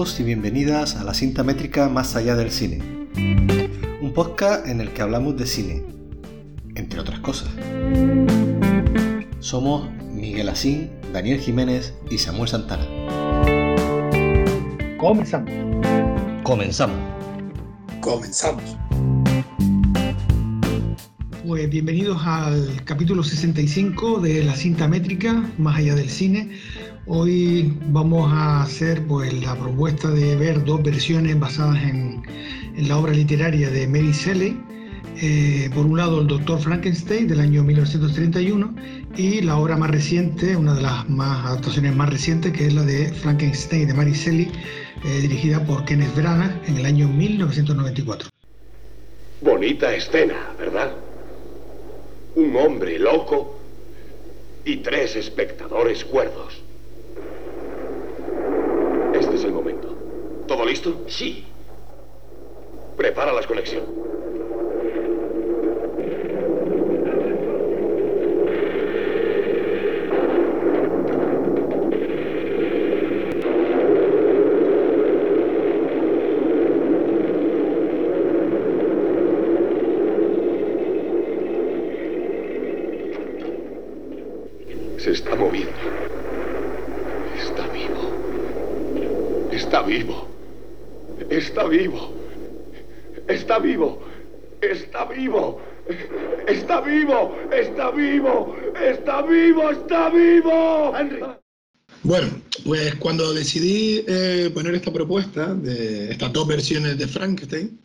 Bienvenidos y bienvenidas a la cinta métrica Más allá del cine. Un podcast en el que hablamos de cine, entre otras cosas. Somos Miguel Asín, Daniel Jiménez y Samuel Santana. Comenzamos. Comenzamos. Comenzamos. Pues bienvenidos al capítulo 65 de la cinta métrica Más allá del cine Hoy vamos a hacer pues, la propuesta de ver dos versiones basadas en, la obra literaria de Mary Shelley. Eh, por un lado, el Doctor Frankenstein del año 1931 y la obra más reciente, una de las más adaptaciones más recientes, que es la de Frankenstein de Mary Shelley, eh, dirigida por Kenneth Branagh en el año 1994. Bonita escena, ¿verdad? Un hombre loco y tres espectadores cuerdos. Este es el momento. ¿Todo listo? Sí. Prepara la conexión. Se está moviendo. Está vivo. Está vivo. Está vivo. Está vivo. Está vivo. Está vivo. Está vivo. Está vivo. Está vivo. Bueno, pues cuando decidí eh, poner esta propuesta de estas dos versiones de Frankenstein,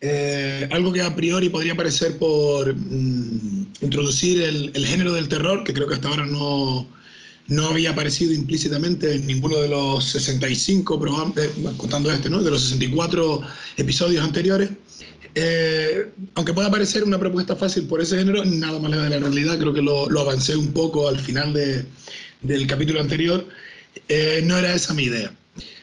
eh, algo que a priori podría parecer por mm, introducir el, el, género del terror, que creo que hasta ahora no, no había aparecido implícitamente en ninguno de los 65 programas, eh, contando este, ¿no? de los 64 episodios anteriores. Eh, aunque pueda parecer una propuesta fácil por ese género, nada más de la realidad, creo que lo, avancé un poco al final de, del capítulo anterior, eh, no era esa mi idea.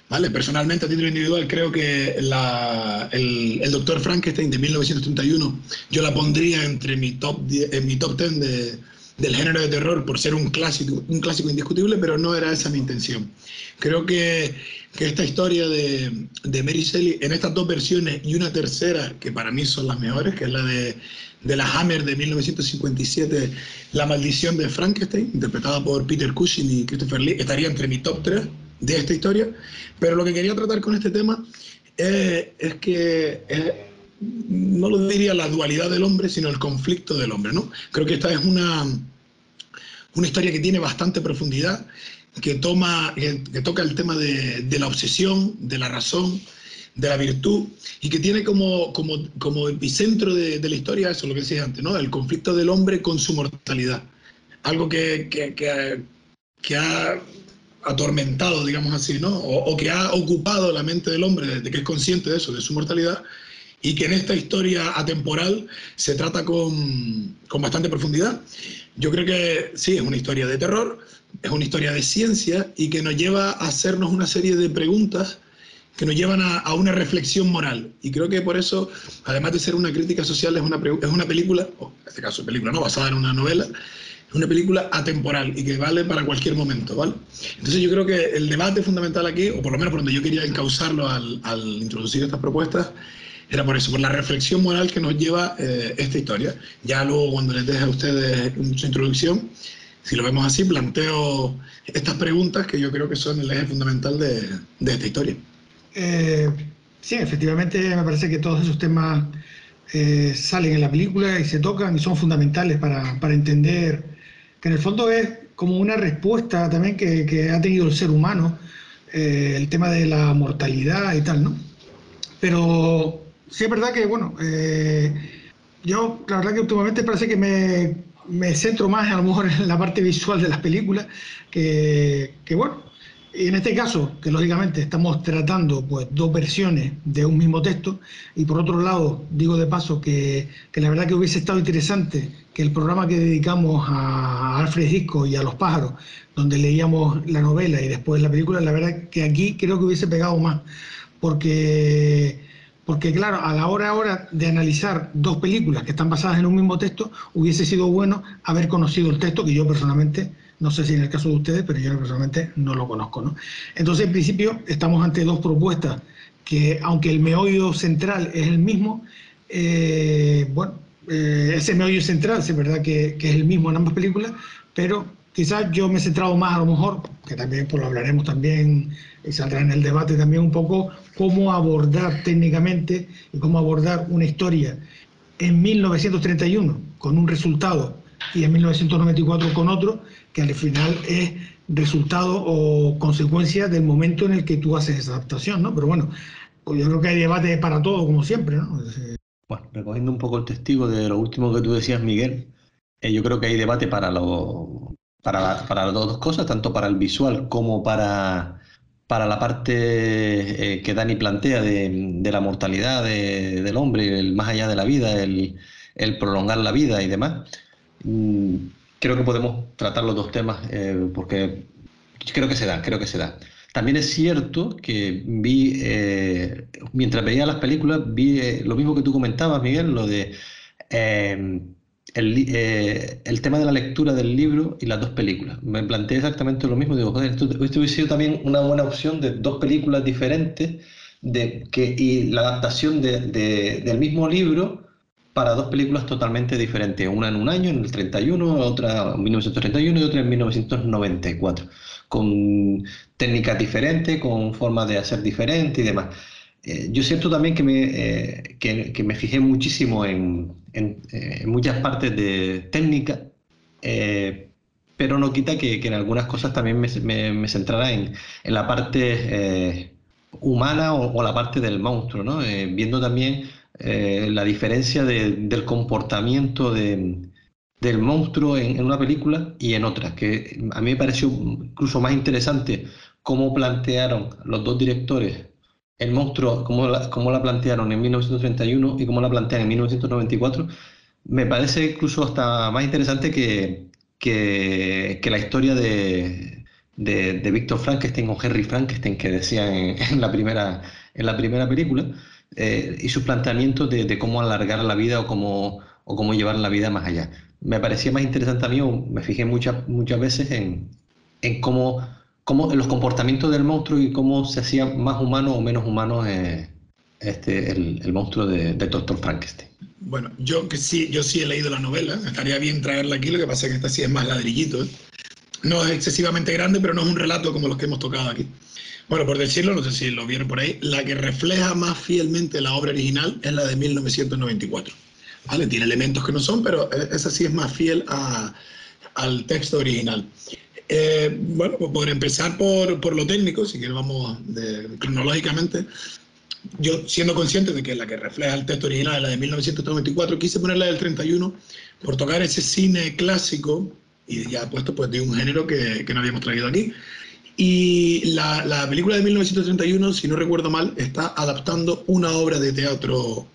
¿Vale? Personalmente, a título individual, creo que el, Doctor Frankenstein de 1931 yo la pondría entre mi top, en mi top 10 de, del género de terror por ser un clásico, un clásico indiscutible, pero no era esa mi intención. Creo que, que esta historia de, de, Mary Shelley, en estas dos versiones y una tercera, que para mí son las mejores, que es la de, de la Hammer de 1957, La maldición de Frankenstein, interpretada por Peter Cushing y Christopher Lee, estaría entre mi top 3 de esta historia. Pero lo que quería tratar con este tema es, es que... Es, no lo diría la dualidad del hombre, sino el conflicto del hombre, ¿no? Creo que esta es una, una historia que tiene bastante profundidad, que, toma, que, toca el tema de, de, la obsesión, de la razón, de la virtud, y que tiene como, como, como epicentro de, la historia eso, lo que decía antes, ¿no? El conflicto del hombre con su mortalidad. Algo que, que, que, que ha atormentado, digamos así, ¿no? O, o, que ha ocupado la mente del hombre desde que es consciente de eso, de su mortalidad, y que en esta historia atemporal se trata con, con, bastante profundidad. Yo creo que sí, es una historia de terror, es una historia de ciencia y que nos lleva a hacernos una serie de preguntas que nos llevan a, a una reflexión moral. Y creo que por eso, además de ser una crítica social, es una, es una película, o en este caso película no, basada en una novela, es una película atemporal y que vale para cualquier momento, ¿vale? Entonces yo creo que el debate fundamental aquí, o por lo menos por donde yo quería encauzarlo al, al introducir estas propuestas, era por eso, por la reflexión moral que nos lleva eh, esta historia. Ya luego, cuando les deje a ustedes su introducción, si lo vemos así, planteo estas preguntas que yo creo que son el eje fundamental de, de esta historia. Eh, sí, efectivamente, me parece que todos esos temas eh, salen en la película y se tocan y son fundamentales para, para, entender que en el fondo es como una respuesta también que, que ha tenido el ser humano, eh, el tema de la mortalidad y tal, ¿no? Pero sí es verdad que, bueno, eh, yo la verdad que últimamente parece que me, me, centro más a lo mejor en la parte visual de las películas, que, que bueno, y en este caso, que lógicamente estamos tratando pues, dos versiones de un mismo texto, y por otro lado, digo de paso que, que, la verdad que hubiese estado interesante que el programa que dedicamos a Alfred Hitchcock y a los pájaros, donde leíamos la novela y después la película, la verdad que aquí creo que hubiese pegado más, porque porque claro, a la hora ahora de analizar dos películas que están basadas en un mismo texto, hubiese sido bueno haber conocido el texto, que yo personalmente No sé si en el caso de ustedes, pero yo personalmente no lo conozco. ¿no? Entonces, en principio, estamos ante dos propuestas que, aunque el meollo central es el mismo, eh, bueno, eh, ese meollo central es verdad que, que, es el mismo en ambas películas, pero quizás yo me he centrado más a lo mejor, que también pues lo hablaremos también y saldrá en el debate también un poco, cómo abordar técnicamente y cómo abordar una historia en 1931 con un resultado y en 1994 con otro, que al final es resultado o consecuencia del momento en el que tú haces esa adaptación, ¿no? Pero bueno, pues yo creo que hay debate para todo, como siempre, ¿no? Bueno, recogiendo un poco el testigo de lo último que tú decías, Miguel, eh, yo creo que hay debate para, lo, para, para las dos cosas, tanto para el visual como para, para la parte eh, que Dani plantea de, la mortalidad del hombre, el más allá de la vida, el, el prolongar la vida y demás. Mm, creo que podemos tratar los dos temas eh, porque creo que se da, creo que se da. También es cierto que vi, eh, mientras veía las películas, vi lo mismo que tú comentabas, Miguel, lo de el, el, tema de la lectura del libro y las dos películas. Me planteé exactamente lo mismo. Digo, joder, esto, hubiese sido también una buena opción de dos películas diferentes de, que, y la adaptación de, del mismo libro para dos películas totalmente diferentes, una en un año, en el 31, otra en 1931 y otra en 1994, con técnicas diferentes, con formas de hacer diferentes y demás. Eh, yo siento también que me, eh, que, me fijé muchísimo en, en, eh, muchas partes de técnica, pero no quita que, que, en algunas cosas también me, me, centrara en, en, la parte humana o, o, la parte del monstruo, ¿no? viendo también la diferencia del comportamiento del monstruo en, una película y en otra, que a mí me pareció incluso más interesante cómo plantearon los dos directores el monstruo, cómo la, la plantearon en 1931 y cómo la plantean en 1994, me parece incluso hasta más interesante que, que, la historia de, de, Víctor Frankenstein o Henry Frankenstein que decían en, la, primera, en la primera película. Eh, y sus planteamientos de, cómo alargar la vida o cómo, o cómo llevar la vida más allá. Me parecía más interesante a mí, me fijé muchas, muchas veces en, en cómo, cómo los comportamientos del monstruo y cómo se hacía más humano o menos humano eh, este, el, el, monstruo de, de Dr. Frankenstein. Bueno, yo que sí, yo sí he leído la novela, estaría bien traerla aquí, lo que pasa es que esta sí es más ladrillito. ¿eh? No es excesivamente grande, pero no es un relato como los que hemos tocado aquí. Bueno, por decirlo, no sé si lo vieron por ahí, la que refleja más fielmente la obra original es la de 1994. ¿Vale? Tiene elementos que no son, pero e, esa sí es más fiel al texto original. Eh, bueno, pues por empezar por, por, lo técnico, si quieres vamos cronológicamente, yo siendo consciente de que la que refleja el texto original es la de 1994, quise poner la del 31 por tocar ese cine clásico y ya puesto pues de un género que, que no habíamos traído aquí, y la, la, película de 1931, si no recuerdo mal, está adaptando una obra de teatro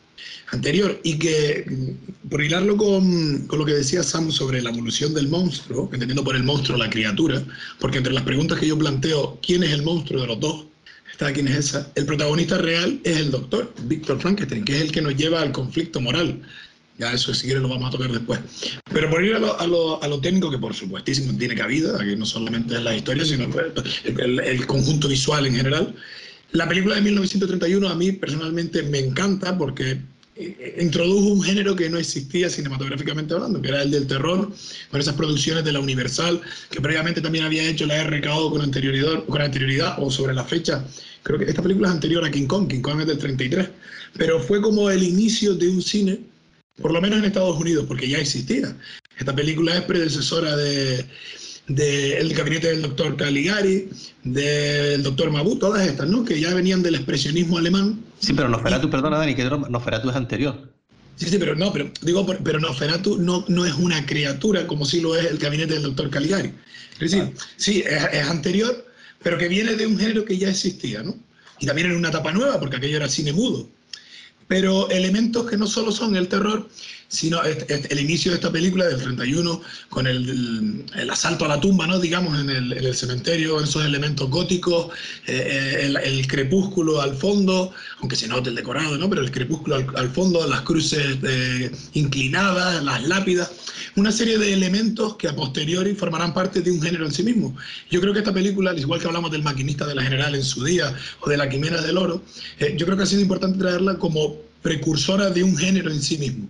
anterior y que, mm, por hilarlo con, con, lo que decía Sam sobre la evolución del monstruo, entendiendo por el monstruo la criatura, porque entre las preguntas que yo planteo, ¿quién es el monstruo de los dos? Está quién es esa. El protagonista real es el doctor, Víctor Frankenstein, que es el que nos lleva al conflicto moral ya eso si quieres lo vamos a tocar después. Pero por ir a lo, a lo, a lo técnico, que por supuestísimo tiene cabida, aquí no solamente es la historia, sino el, el, conjunto visual en general. La película de 1931 a mí personalmente me encanta porque introdujo un género que no existía cinematográficamente hablando, que era el del terror, con esas producciones de la Universal, que previamente también había hecho la RKO con anterioridad, con anterioridad o sobre la fecha. Creo que esta película es anterior a King Kong, King Kong es del 33, pero fue como el inicio de un cine por lo menos en Estados Unidos, porque ya existía. Esta película es predecesora de, El gabinete del doctor Caligari, del doctor Mabut, todas estas, ¿no? Que ya venían del expresionismo alemán. Sí, pero Nosferatu, perdona Dani, que Nosferatu es anterior. Sí, sí, pero no, pero digo, pero Nosferatu no, no es una criatura como si lo es el gabinete del doctor Caligari. Es decir, ah. sí, es, es, anterior, pero que viene de un género que ya existía, ¿no? Y también en una etapa nueva, porque aquello era cine mudo pero elementos que no solo son el terror, sino el inicio de esta película del 31 con el, asalto a la tumba, ¿no? digamos, en el, cementerio, esos elementos góticos, eh, eh, el, crepúsculo al fondo, aunque se note el decorado, ¿no? pero el crepúsculo al, fondo, las cruces eh, inclinadas, las lápidas, una serie de elementos que a posteriori formarán parte de un género en sí mismo. Yo creo que esta película, al igual que hablamos del maquinista de la general en su día o de la quimera del oro, yo creo que ha sido importante traerla como precursora de un género en sí mismo.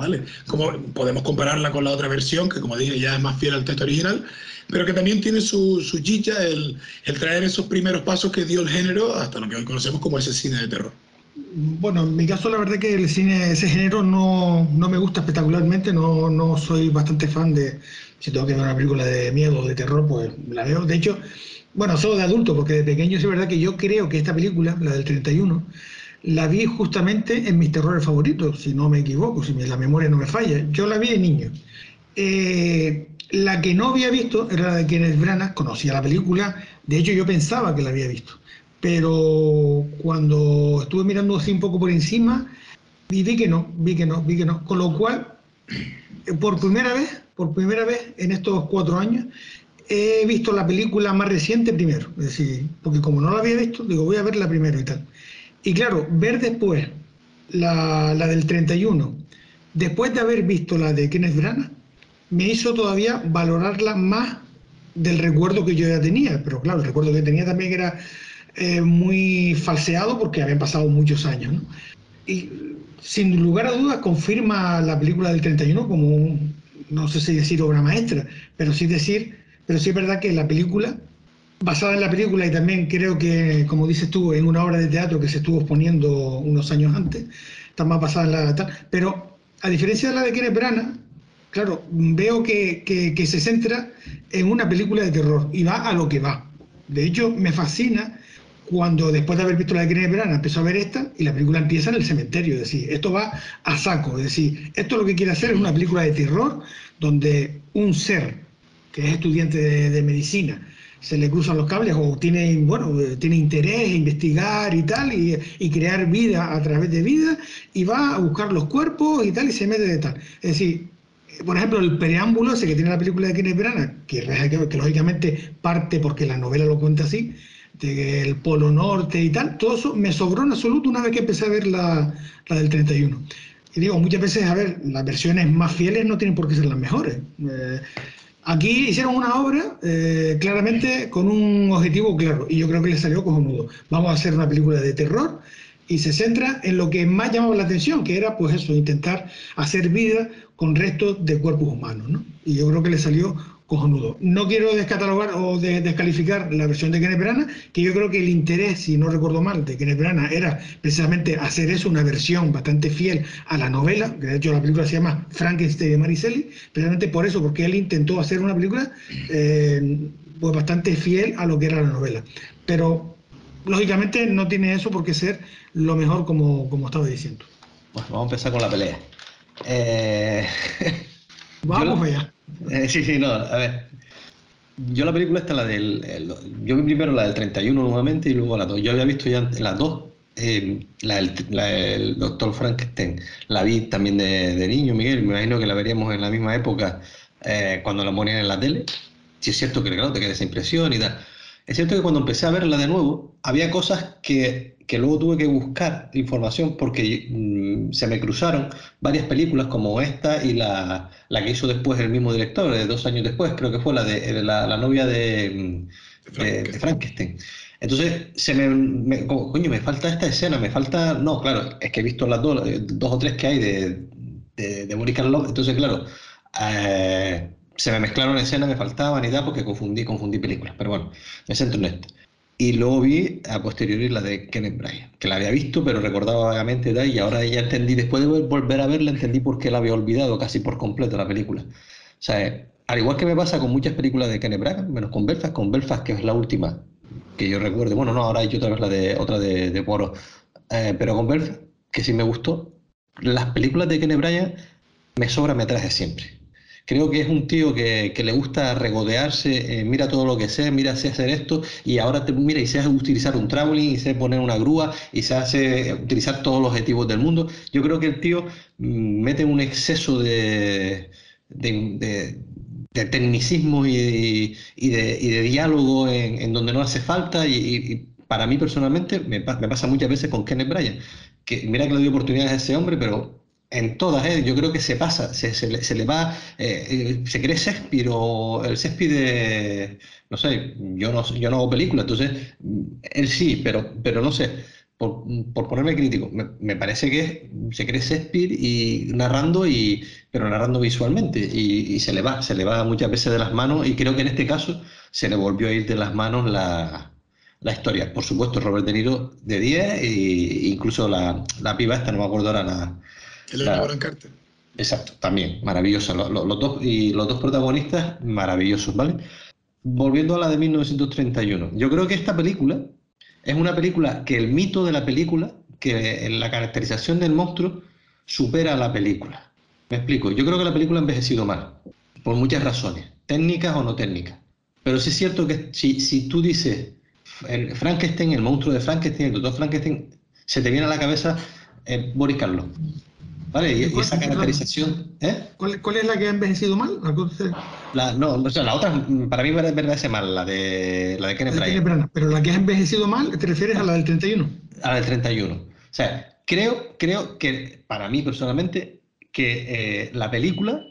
¿Vale? Como podemos compararla con la otra versión, que como dije ya es más fiel al texto original, pero que también tiene su, su chicha el, el traer esos primeros pasos que dio el género hasta lo que hoy conocemos como ese cine de terror. Bueno, en mi caso la verdad que el cine, ese género no, no me gusta espectacularmente, no, no, soy bastante fan de, si tengo que ver una película de miedo o de terror, pues la veo. De hecho, bueno, solo de adulto, porque de pequeño es verdad que yo creo que esta película, la del 31, la vi justamente en mis terrores favoritos, si no me equivoco, si la memoria no me falla. Yo la vi de niño. Eh, la que no había visto era la de Kenneth Branagh, conocía la película, de hecho yo pensaba que la había visto, pero cuando estuve mirando así un poco por encima, vi, vi que no, vi que no, vi que no, con lo cual, por primera vez, por primera vez en estos cuatro años, he visto la película más reciente primero, es decir, porque como no la había visto, digo, voy a verla primero y tal. Y claro, ver después la, del 31, después de haber visto la de Kenneth Branagh, me hizo todavía valorarla más del recuerdo que yo ya tenía. Pero claro, el recuerdo que tenía también era eh, muy falseado porque habían pasado muchos años. Y sin lugar a dudas confirma la película del 31 como, no sé si decir obra maestra, pero sí decir, pero sí es verdad que la película basada en la película y también creo que, como dices tú, en una obra de teatro que se estuvo exponiendo unos años antes, está más basada en la tal, pero a diferencia de la de Kenneth Branagh, claro, veo que, se centra en una película de terror y va a lo que va. De hecho, me fascina cuando después de haber visto la de Kenneth Branagh empezó a ver esta y la película empieza en el cementerio, es decir, esto va a saco, es decir, esto lo que quiere hacer es una película de terror donde un ser que es estudiante de medicina, se le cruzan los cables o tiene, bueno, tiene interés en investigar y tal, y, crear vida a través de vida, y va a buscar los cuerpos y tal, y se mete de tal. Es decir, por ejemplo, el preámbulo ese que tiene la película de Kenneth Branagh, que, que lógicamente parte porque la novela lo cuenta así, del Polo Norte y tal, todo eso me sobró en absoluto una vez que empecé a ver la, la del 31. Y digo, muchas veces, a ver, las versiones más fieles no tienen por qué ser las mejores. Eh, Aquí hicieron una obra eh, claramente con un objetivo claro y yo creo que le salió cojonudo. Vamos a hacer una película de terror y se centra en lo que más llamaba la atención, que era pues eso, intentar hacer vida con restos de cuerpos humanos. ¿no? Y yo creo que le salió no quiero descatalogar o descalificar la versión de Kenneth Branagh, que yo creo que el interés, si no recuerdo mal, de Kenneth Branagh era precisamente hacer eso, una versión bastante fiel a la novela, que de hecho la película se llama Frankenstein de Maricelli, precisamente por eso, porque él intentó hacer una película eh, pues bastante fiel a lo que era la novela. Pero lógicamente no tiene eso por qué ser lo mejor como, como estaba diciendo. Vamos a empezar con la pelea. Eh... Vamos allá. Eh, sí, sí, no, a ver. Yo la película esta, la del. yo vi primero la del 31 nuevamente y luego la 2. Yo había visto ya las dos, eh, la, del, Doctor Frankenstein. La vi también de, niño, Miguel. Me imagino que la veríamos en la misma época eh, cuando la ponían en la tele. Sí, es cierto que, claro, te queda esa impresión y tal. Es cierto que cuando empecé a verla de nuevo, había cosas que que luego tuve que buscar información porque mm, se me cruzaron varias películas como esta y la, la, que hizo después el mismo director, de dos años después, creo que fue la de la, novia de, mm, Frankenstein. Entonces, se me, coño, me falta esta escena, me falta, no, claro, es que he visto las dos, eh, dos o tres que hay de, de, de Boris Karloff, entonces, claro, eh, se me mezclaron escenas, me faltaban y tal, porque confundí, confundí películas, pero bueno, me centro en esta. Y luego vi a posteriori la de Kenneth Bryant, que la había visto, pero recordaba vagamente y ahora ya entendí, después de volver a verla, entendí por qué la había olvidado casi por completo la película. O sea, al igual que me pasa con muchas películas de Kenneth Bryant, menos con Belfast, con Belfast, que es la última que yo recuerdo, bueno, no, ahora hay otra vez la de, otra de, de Poro, eh, pero con Belfast, que sí me gustó, las películas de Kenneth Bryant me sobra me traje siempre. Creo que es un tío que, le gusta regodearse, eh, mira todo lo que sé, mira sé hacer esto, y ahora te, mira y sé utilizar un traveling, y sé poner una grúa, y se hace utilizar todos los objetivos del mundo. Yo creo que el tío mm, mete un exceso de, de, tecnicismo y, de, diálogo en, donde no hace falta, y, para mí personalmente me, me, pasa muchas veces con Kenneth Bryan, que mira que le doy oportunidades a ese hombre, pero en todas, ¿eh? yo creo que se pasa, se, se, le, va, eh, eh, se cree Shakespeare o el Shakespeare de, no sé, yo no, yo no hago películas, entonces él sí, pero, pero no sé, por, por ponerme crítico, me, parece que se cree Shakespeare y narrando, y, pero narrando visualmente y, y, se le va, se le va muchas veces de las manos y creo que en este caso se le volvió a ir de las manos la, la historia. Por supuesto, Robert De Niro de 10 e incluso la, la piba esta, no me acuerdo ahora, la el Carter. Exacto, también, maravilloso. Los, dos, y los dos protagonistas, maravillosos, ¿vale? Volviendo a la de 1931. Yo creo que esta película es una película que el mito de la película, que la caracterización del monstruo, supera a la película. Me explico. Yo creo que la película ha envejecido mal, por muchas razones, técnicas o no técnicas. Pero sí es cierto que si, si tú dices el Frankenstein, el monstruo de Frankenstein, el doctor Frankenstein, se te viene a la cabeza eh, Boris Karloff. ¿Vale? Y, esa caracterización. ¿eh? ¿Cuál, es la que ha envejecido mal? La, no, la otra para mí me parece mal, la de, la de Kenneth Branagh. Pero la que ha envejecido mal, ¿te refieres a la del 31? A la del 31. O sea, creo, creo que para mí personalmente, que eh, la película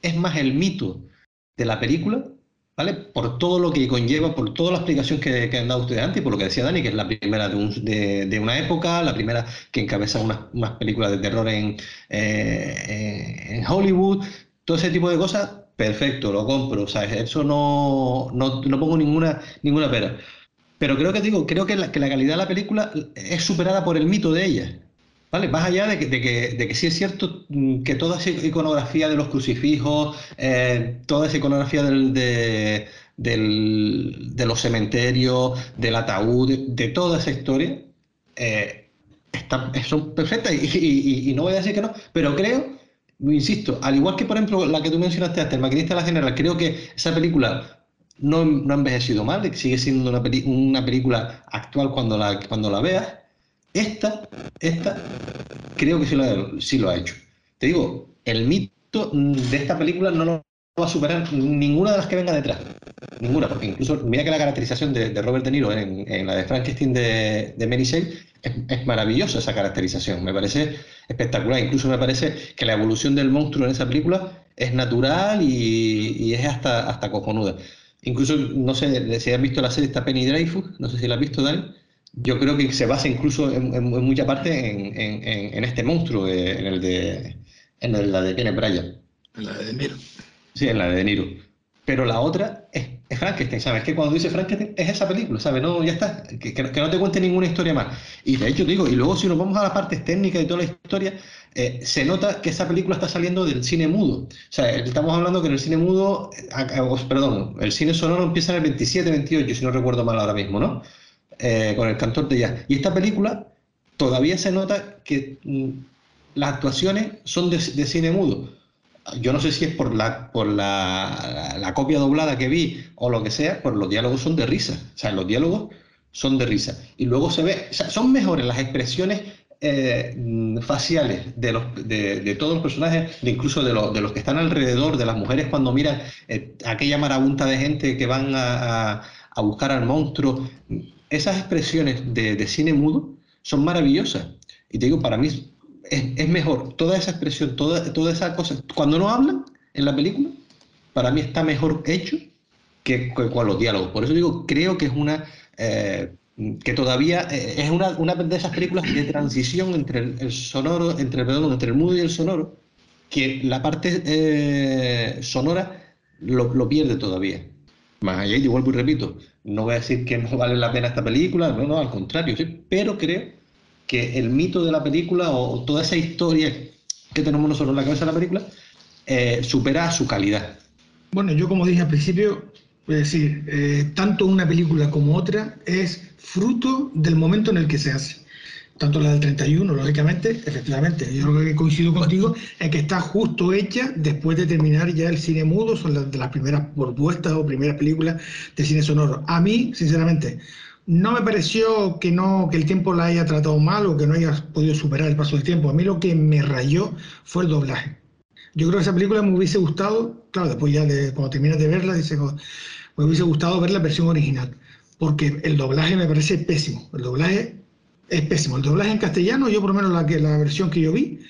es más el mito de la película ¿vale? Por todo lo que conlleva, por toda la explicación que, han dado ustedes antes, y por lo que decía Dani, que es la primera de, una época, la primera que encabeza unas, películas de terror en, eh, en, Hollywood, todo ese tipo de cosas, perfecto, lo compro, ¿sabes? Eso no, no, pongo ninguna, ninguna pera. Pero creo que digo, creo que la, que la calidad de la película es superada por el mito de ella. ¿Vale? Más allá de que, de, que, de que, sí es cierto mm, que toda esa iconografía de los crucifijos, eh, toda esa iconografía del, de, los cementerios, del ataúd, de, toda esa historia, eh, está, son perfectas y, no voy a decir que no, pero creo, insisto, al igual que por ejemplo la que tú mencionaste antes, El maquinista de la general, creo que esa película no, no ha envejecido mal, sigue siendo una, una película actual cuando la, cuando la veas esta, esta, creo que sí lo, ha, hecho. Te digo, el mito de esta película no lo va a superar ninguna de las que venga detrás. Ninguna, porque incluso mira que la caracterización de, Robert De Niro en, la de Frankenstein de, de Mary Shelley es, maravillosa esa caracterización, me parece espectacular. Incluso me parece que la evolución del monstruo en esa película es natural y, es hasta, hasta cojonuda. Incluso, no sé si has visto la serie esta Penny Dreyfus, no sé si la has visto, Dani yo creo que se basa incluso en, mucha parte en, este monstruo, en el de en la de Kenneth Bryan. En la de Niro. Sí, en la de Niro. Pero la otra es, Frankenstein, ¿sabes? Que cuando dice Frankenstein es esa película, ¿sabes? No, ya está, que, no te cuente ninguna historia más. Y de hecho, digo, y luego si nos vamos a las partes técnicas y toda la historia, eh, se nota que esa película está saliendo del cine mudo. O sea, estamos hablando que en el cine mudo, perdón, el cine sonoro empieza en el 27, 28, si no recuerdo mal ahora mismo, ¿no? Eh, con el cantor de jazz. Y esta película todavía se nota que mm, las actuaciones son de, cine mudo. Yo no sé si es por la, por la, copia doblada que vi o lo que sea, pero los diálogos son de risa. O sea, los diálogos son de risa. Y luego se ve, son mejores las expresiones eh, mm, faciales de, los, de, todos los personajes, de incluso de, los, de los que están alrededor, de las mujeres cuando miran eh, aquella marabunta de gente que van a, a buscar al monstruo esas expresiones de, cine mudo son maravillosas. Y te digo, para mí es, mejor toda esa expresión, toda, toda esa cosa. Cuando no hablan en la película, para mí está mejor hecho que, con los diálogos. Por eso digo, creo que es una. Eh, que todavía eh, es una, una, de esas películas de transición entre el, sonoro, entre, perdón, entre el mudo y el sonoro, que la parte eh, sonora lo, lo pierde todavía. Más allá, y vuelvo y repito, no voy a decir que no vale la pena esta película, no, no, al contrario, pero creo que el mito de la película o, toda esa historia que tenemos nosotros en la cabeza de la película eh, supera su calidad. Bueno, yo como dije al principio, es decir, eh, tanto una película como otra es fruto del momento en el que se hace. Tanto la del 31, lógicamente, efectivamente, yo creo que coincido contigo en que está justo hecha después de terminar ya el cine mudo, son las, de las primeras propuestas o primeras películas de cine sonoro. A mí, sinceramente, no me pareció que, no, que el tiempo la haya tratado mal o que no haya podido superar el paso del tiempo. A mí lo que me rayó fue el doblaje. Yo creo que esa película me hubiese gustado, claro, después ya de, cuando terminas de verla, dice, me hubiese gustado ver la versión original, porque el doblaje me parece pésimo. El doblaje es pésimo. El doblaje en castellano, yo por lo menos la, que, la versión que yo vi,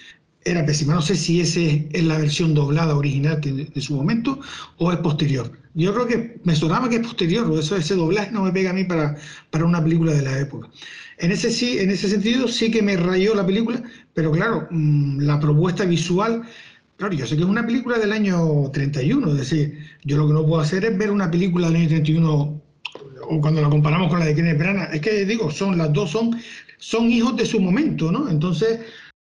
era pésima. No sé si ese es la versión doblada original de, su momento o es posterior. Yo creo que me sonaba que es posterior, eso, ese doblaje no me pega a mí para, para una película de la época. En ese, sí, en ese sentido sí que me rayó la película, pero claro, mm, la propuesta visual, claro, yo sé que es una película del año 31, es decir, yo lo que no puedo hacer es ver una película del año 31 o cuando la comparamos con la de Kenneth Branagh, es que digo, son las dos son son hijos de su momento, ¿no? Entonces,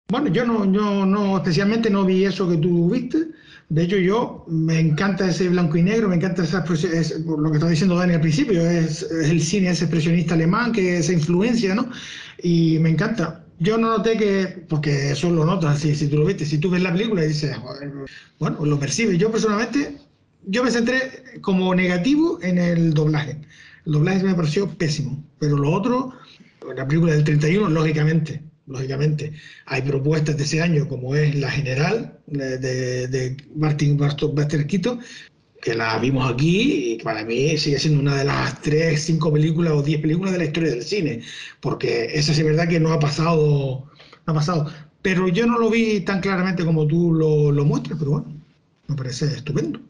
bueno, yo no, yo no, especialmente no vi eso que tú viste. De hecho, yo me encanta ese blanco y negro, me encanta esa, es, lo que estaba diciendo Dani al principio, es, el cine, ese expresionista alemán, que esa influencia, ¿no? Y me encanta. Yo no noté que, porque eso lo notas, si, si tú lo viste, si tú ves la película y dices, bueno, lo percibes. Yo personalmente, yo me centré como negativo en el doblaje. El doblaje me pareció pésimo, pero lo otro, la película del 31, lógicamente, lógicamente, hay propuestas de ese año, como es La General, de, de Martin Buster Keaton, que la vimos aquí y para mí sigue siendo una de las tres, cinco películas o diez películas de la historia del cine, porque esa es verdad que no ha pasado, no ha pasado. Pero yo no lo vi tan claramente como tú lo, lo muestras, pero bueno, me parece estupendo.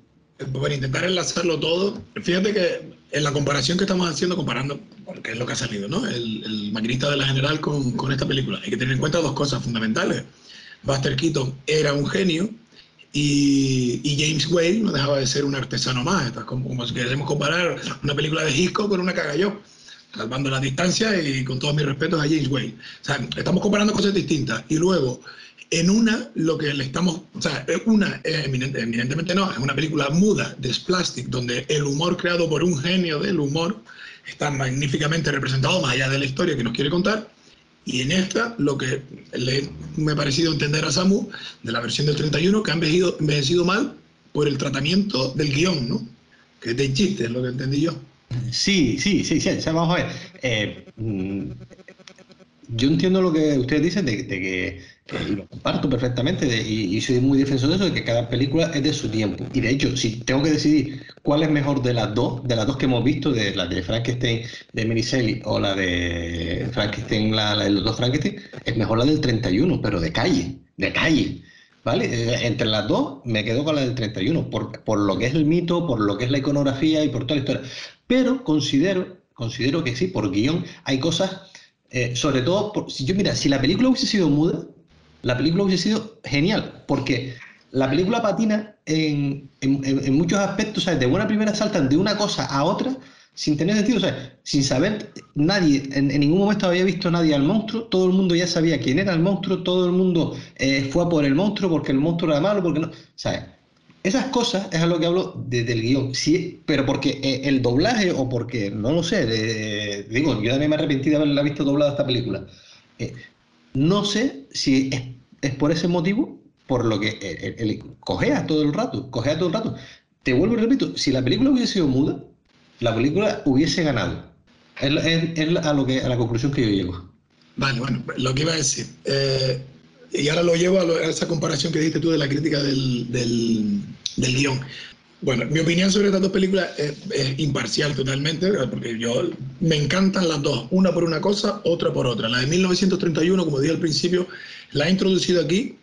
Para intentar enlazarlo todo, fíjate que en la comparación que estamos haciendo, comparando, porque es lo que ha salido, ¿no? El, el maquinista de la General con, con, esta película. Hay que tener en cuenta dos cosas fundamentales. Buster Keaton era un genio y, y James Whale no dejaba de ser un artesano más. Es como, como, si queremos comparar una película de Hitchcock con una cagalló, salvando la distancia y con todos mis respetos a James Whale. O sea, estamos comparando cosas distintas. Y luego, en una, lo que le estamos, o sea, una, evidentemente no, es una película muda de Splastic, donde el humor creado por un genio del humor está magníficamente representado, más allá de la historia que nos quiere contar. Y en esta, lo que me ha parecido entender a Samu, de la versión del 31, que ha envejecido, envejecido mal por el tratamiento del guion, ¿no? Que es de chiste, es lo que entendí yo. Sí, sí, sí, sí, vamos a ver. Eh, mm, yo entiendo lo que ustedes dicen de, que, y lo comparto perfectamente, y, soy muy defensor de eso, de que cada película es de su tiempo. Y de hecho, si tengo que decidir cuál es mejor de las dos, de las dos que hemos visto, de la de Frankenstein de Minicelli o la de Frankenstein, la, de los dos Frankenstein, es mejor la del 31, pero de calle, de calle. ¿Vale? Eh, entre las dos me quedo con la del 31, por, por lo que es el mito, por lo que es la iconografía y por toda la historia. Pero considero, considero que sí, por guion, hay cosas eh, sobre todo, si yo mira, si la película hubiese sido muda, la película hubiese sido genial, porque la película patina en, en, muchos aspectos, ¿sabes? De buena primera saltan de una cosa a otra sin tener sentido, sea, sin saber, nadie, en, ningún momento había visto nadie al monstruo, todo el mundo ya sabía quién era el monstruo, todo el mundo eh, fue a por el monstruo porque el monstruo era malo, porque no, ¿sabes? Esas cosas es a lo que hablo desde el guion, sí, pero porque eh, el doblaje o porque, no lo sé, digo, yo también me arrepentí de haberla visto doblada esta película. Eh, no sé si es, por ese motivo, por lo que eh, el, cogea todo el rato, cogea todo el rato. Te vuelvo y repito, si la película hubiese sido muda, la película hubiese ganado. Es, a, lo que, a la conclusión que yo llego. Vale, bueno, lo que iba a decir. Y ahora lo llevo a, esa comparación que dijiste tú de la crítica del, del, del guion. Bueno, mi opinión sobre estas dos películas es, imparcial totalmente, porque yo me encantan las dos, una por una cosa, otra por otra. La de 1931, como dije al principio, la he introducido aquí,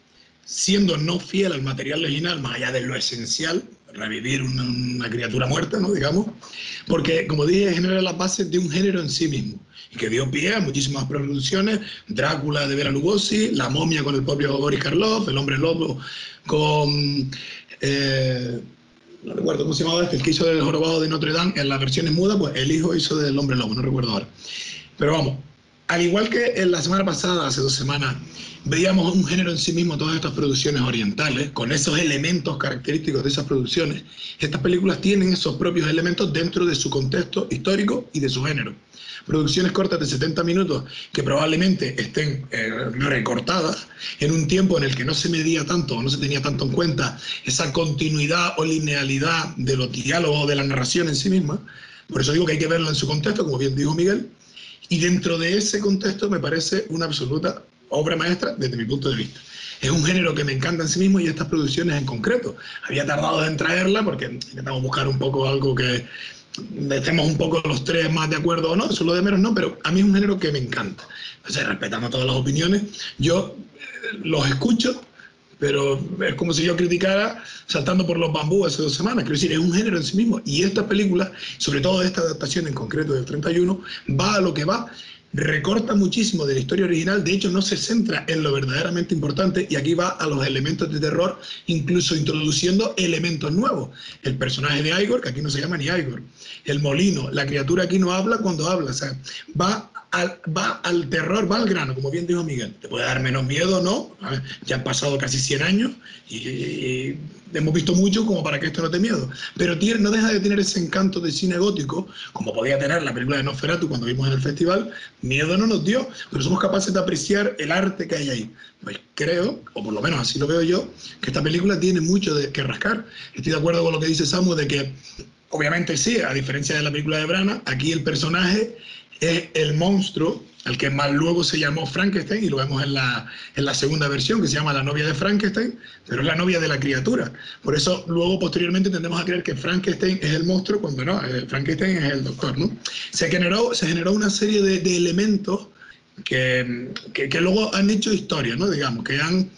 siendo no fiel al material original, más allá de lo esencial, revivir una, criatura muerta, ¿no? digamos, porque, como dije, genera las bases de un género en sí mismo y que dio pie a muchísimas producciones, Drácula de Vera Lugosi, La momia con el propio Boris Karloff, El hombre lobo con... Eh, no recuerdo cómo se llamaba este, el que hizo del jorobado de Notre Dame, en las versiones mudas, pues el hijo hizo del hombre lobo, no recuerdo ahora. Pero vamos, al igual que en la semana pasada, hace dos semanas, veíamos un género en sí mismo, todas estas producciones orientales, con esos elementos característicos de esas producciones, estas películas tienen esos propios elementos dentro de su contexto histórico y de su género. Producciones cortas de 70 minutos que probablemente estén eh, recortadas en un tiempo en el que no se medía tanto o no se tenía tanto en cuenta esa continuidad o linealidad de los diálogos o de la narración en sí misma. Por eso digo que hay que verlo en su contexto, como bien dijo Miguel, y dentro de ese contexto me parece una absoluta obra maestra desde mi punto de vista. Es un género que me encanta en sí mismo y estas producciones en concreto. Había tardado en traerla porque intentamos buscar un poco algo que estemos un poco los tres más de acuerdo o no, eso lo de menos no, pero a mí es un género que me encanta. Respetando todas las opiniones, yo eh, los escucho, pero es como si yo criticara saltando por los bambús hace dos semanas. Quiero decir, es un género en sí mismo. Y esta película, sobre todo esta adaptación en concreto del 31, va a lo que va recorta muchísimo de la historia original, de hecho no se centra en lo verdaderamente importante y aquí va a los elementos de terror, incluso introduciendo elementos nuevos. El personaje de Igor, que aquí no se llama ni Igor, el molino, la criatura aquí no habla cuando habla, o sea, va al, va al terror, va al grano, como bien dijo Miguel. Te puede dar menos miedo, ¿no? Ya han pasado casi 100 años y, hemos visto mucho como para que esto no te miedo. Pero tiene, no deja de tener ese encanto de cine gótico, como podía tener la película de Nosferatu cuando vimos en el festival. Miedo no nos dio, pero somos capaces de apreciar el arte que hay ahí. Pues creo, o por lo menos así lo veo yo, que esta película tiene mucho de que rascar. Estoy de acuerdo con lo que dice Samu de que, obviamente sí, a diferencia de la película de Brana, aquí el personaje es el monstruo, al que más luego se llamó Frankenstein, y lo vemos en la, en la segunda versión, que se llama La novia de Frankenstein, pero es la novia de la criatura. Por eso luego posteriormente tendemos a creer que Frankenstein es el monstruo, cuando no, eh, Frankenstein es el doctor. ¿no? Se, generó, se generó una serie de, de elementos que, que, que, luego han hecho historia, ¿no? digamos, que han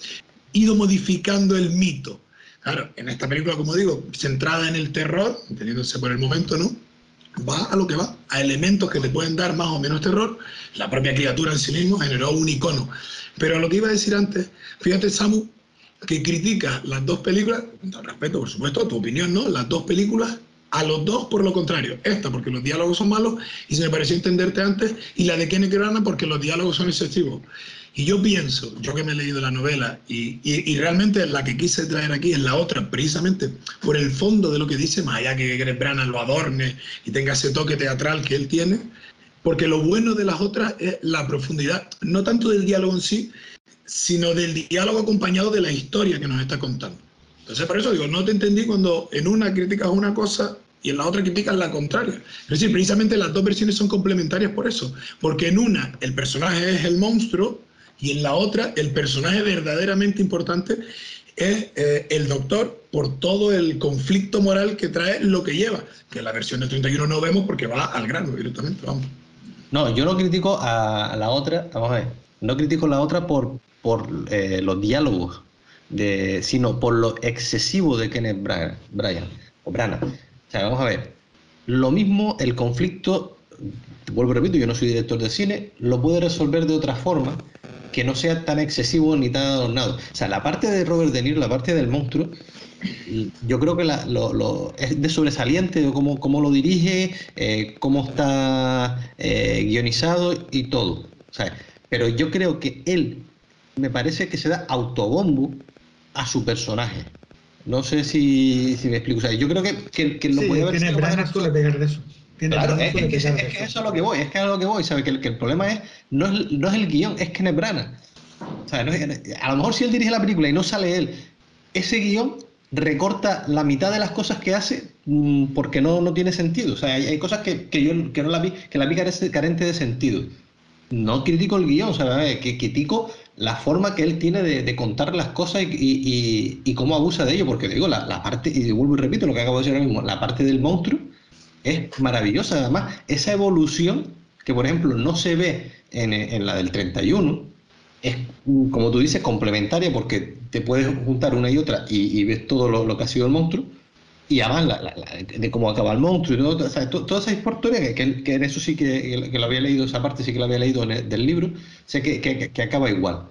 ido modificando el mito. Claro, en esta película, como digo, centrada en el terror, entendiéndose por el momento, ¿no? Va a lo que va, a elementos que te pueden dar más o menos terror. La propia criatura en sí mismo generó un icono. Pero a lo que iba a decir antes, fíjate, Samu, que critica las dos películas, con respeto, por supuesto, a tu opinión, ¿no? Las dos películas, a los dos por lo contrario. Esta porque los diálogos son malos y se me pareció entenderte antes, y la de Kenneth Branagh porque los diálogos son excesivos. Y yo pienso, yo que me he leído la novela, y, y, realmente la que quise traer aquí es la otra, precisamente por el fondo de lo que dice, más allá que Greg lo adorne y tenga ese toque teatral que él tiene, porque lo bueno de las otras es la profundidad, no tanto del diálogo en sí, sino del diálogo acompañado de la historia que nos está contando. Entonces, por eso digo, no te entendí cuando en una criticas una cosa y en la otra criticas la contraria. Es decir, precisamente las dos versiones son complementarias por eso, porque en una el personaje es el monstruo, y en la otra, el personaje verdaderamente importante es eh, el doctor por todo el conflicto moral que trae lo que lleva, que en la versión del 31 no vemos porque va al grano directamente, vamos. No, yo no critico a la otra, vamos a ver, no critico a la otra por, por eh, los diálogos, de, sino por lo excesivo de Kenneth Brian o Brana. O sea, vamos a ver, lo mismo el conflicto, vuelvo a repito, yo no soy director de cine, lo puede resolver de otra forma que no sea tan excesivo ni tan adornado. O sea, la parte de Robert De Niro, la parte del monstruo, yo creo que lo, es de sobresaliente cómo, cómo lo dirige, eh, cómo está eh, guionizado y todo. O sea, pero yo creo que él me parece que se da autobombo a su personaje. No sé si, me explico. O sea, yo creo que, que, que lo sí, puede haber. Tiene pegar de eso claro, es, que, es, que, eso es lo que voy, es que es lo que voy, ¿sabes? Que, el problema es, no es, no es el guion, es que Nebrana. a lo mejor si él dirige la película y no sale él, ese guion recorta la mitad de las cosas que hace mm, porque no, no tiene sentido. O sea, hay, cosas que, que, yo que no la vi, que la vi carente de sentido. No critico el guion, ¿sabes? Que critico la forma que él tiene de, contar las cosas y, y, y, cómo abusa de ello, porque digo, la, la parte, y vuelvo y repito lo que acabo de decir ahora mismo, la parte del monstruo es maravillosa. Además, esa evolución que, por ejemplo, no se ve en, la del 31, es, como tú dices, complementaria porque te puedes juntar una y otra y, ves todo lo, que ha sido el monstruo. Y además de cómo acaba el monstruo y todo, toda esa historia, que, que, en eso sí que, lo había leído, esa parte sí que lo había leído en del libro, sé que, acaba igual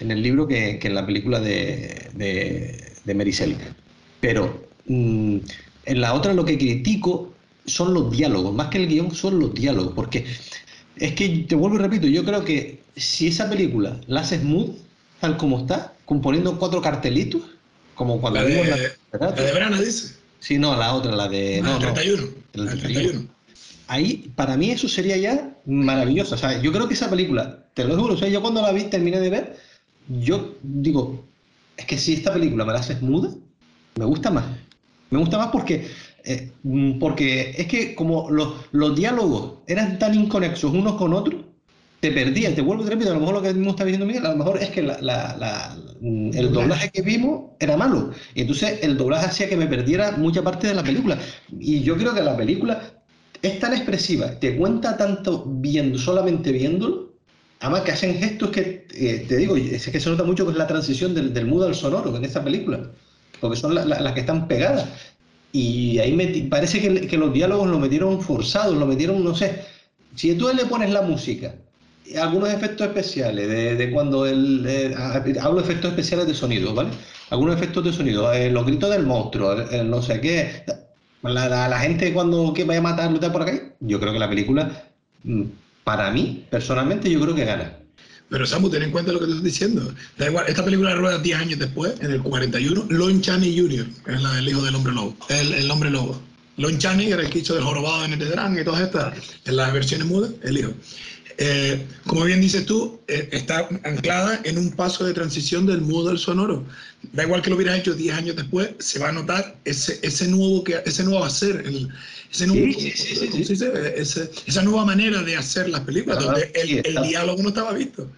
en el libro que, en la película de, de, de Mary Pero mm, en la otra lo que critico son los diálogos, más que el guion, son los diálogos, porque Es que te vuelvo y repito, yo creo que si esa película la haces smooth, tal como está, componiendo cuatro cartelitos, como cuando La de, vimos la de Brana, dice. Sí, no, la otra, la de. No, no, 31. el La 31. 31. Ahí, para mí, eso sería ya maravilloso. O sea, yo creo que esa película, te lo juro, o sea, yo cuando la vi, terminé de ver, yo digo, es que si esta película me la haces muda, me gusta más. Me gusta más porque, eh, mm, porque es que como los, los diálogos eran tan inconexos unos con otros, te perdías, te vuelvo y te repito, a lo mejor lo que mismo está diciendo Miguel, a lo mejor es que la- la- la- mm, el doblaje que vimos era malo. Y entonces el doblaje hacía que me perdiera mucha parte de la película. Y yo creo que la película es tan expresiva, te cuenta tanto viendo, solamente viéndolo, además que hacen gestos que, eh, te digo, es que se nota mucho que es la transición del, del mudo al sonoro en esta película, porque son la- la- las que están pegadas. Y ahí parece que, los diálogos lo metieron forzados, lo metieron, no sé, si tú le pones la música, algunos efectos especiales, de, de cuando el, eh, hablo de efectos especiales de sonido, ¿vale? Algunos efectos de sonido, eh, los gritos del monstruo, no sé qué, la, la- gente cuando que vaya a matar, luchar por acá, yo creo que la película, mm, para mí, personalmente, yo creo que gana. Pero Samu, ten en cuenta lo que te estoy diciendo. Da igual, esta película rueda 10 años después, en el 41, Lon Chaney Jr., que es la del hijo del hombre lobo. El, hombre lobo. Lon Chaney era el que hizo del jorobado de Netedran y todas estas, en las versiones mudas, el hijo. Eh, como bien dices tú, eh, está anclada en un paso de transición del mudo al sonoro. Da igual que lo hubieras hecho 10 años después, se va a notar ese, ese nuevo que ese nuevo hacer, el- ese nuevo, Sí, sí, sí. Ese- esa nueva manera de hacer las películas, Claro, donde el, el diálogo no estaba visto.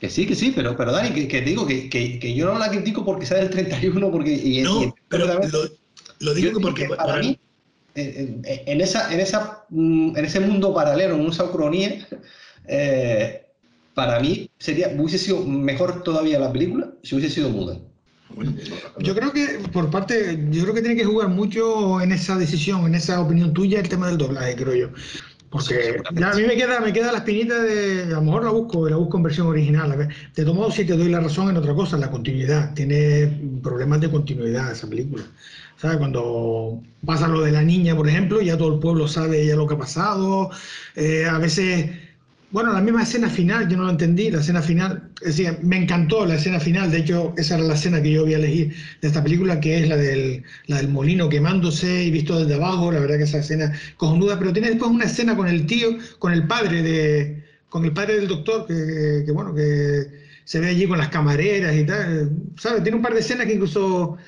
Que sí, que sí, pero, pero Dani, que, que te digo que, que, que yo no la critico porque sea del 31, porque... Y, y- No, pero completamente- lo, lo digo porque que para mí, en, en- en esa, en, esa, mm, en ese mundo paralelo, en esa ucronía, eh, para mí sería, hubiese sido mejor todavía la película si hubiese sido muda. Yo creo que por parte, yo creo que tiene que jugar mucho en esa decisión, en esa opinión tuya, el tema del doblaje, creo yo. Porque a mí me queda, me queda la espinita de, a lo mejor la busco, la busco en versión original. A ver, de todos modos, sí te doy la razón en otra cosa, en la continuidad. Tiene problemas de continuidad esa película. ¿Sabes? Cuando pasa lo de la niña, por ejemplo, ya todo el pueblo sabe ya lo que ha pasado. Eh, a veces, bueno, la misma escena final, yo no lo entendí, la escena final, es decir, me encantó la escena final, de hecho, esa era la escena que yo voy a elegir de esta película, que es la del, la del molino quemándose y visto desde abajo, la verdad que esa escena cojonuda, pero tiene después una escena con el tío, con el padre de, con el padre del doctor, que, que, bueno, que se ve allí con las camareras y tal, ¿sabes? Tiene un par de escenas que incluso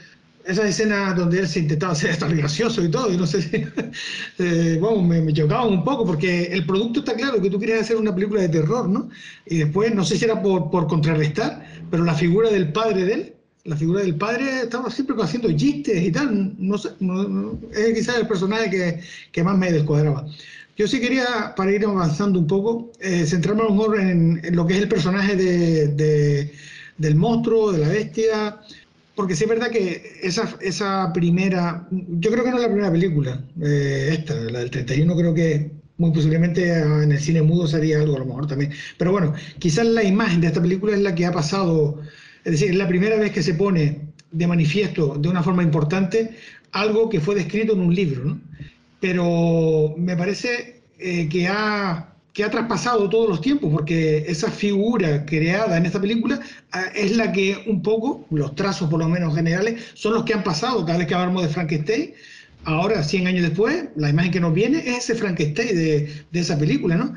esas escenas donde él se intentaba ser hasta gracioso y todo, y no sé si, eh, bueno, me, me un poco, porque el producto está claro, que tú querías hacer una película de terror, ¿no? Y después, no sé si era por, por contrarrestar, pero la figura del padre de él, la figura del padre estaba siempre haciendo chistes y tal, no sé, no- no- es quizás el personaje que, que más me descuadraba. Yo sí quería, para ir avanzando un poco, eh, centrarme a lo mejor en, en lo que es el personaje de, de- del monstruo, de la bestia, porque sí es verdad que esa, esa primera, yo creo que no es la primera película, eh, esta, la del 31 creo que muy posiblemente en el cine mudo sería algo a lo mejor también. Pero bueno, quizás la imagen de esta película es la que ha pasado, es decir, es la primera vez que se pone de manifiesto de una forma importante algo que fue descrito en un libro, ¿no? Pero me parece eh, que ha que ha traspasado todos los tiempos, porque esa figura creada en esta película ah, es la que un poco, los trazos por lo menos generales, son los que han pasado cada vez que hablamos de Frankenstein. Ahora, 100 años después, la imagen que nos viene es ese Frankenstein de, de esa película, ¿no?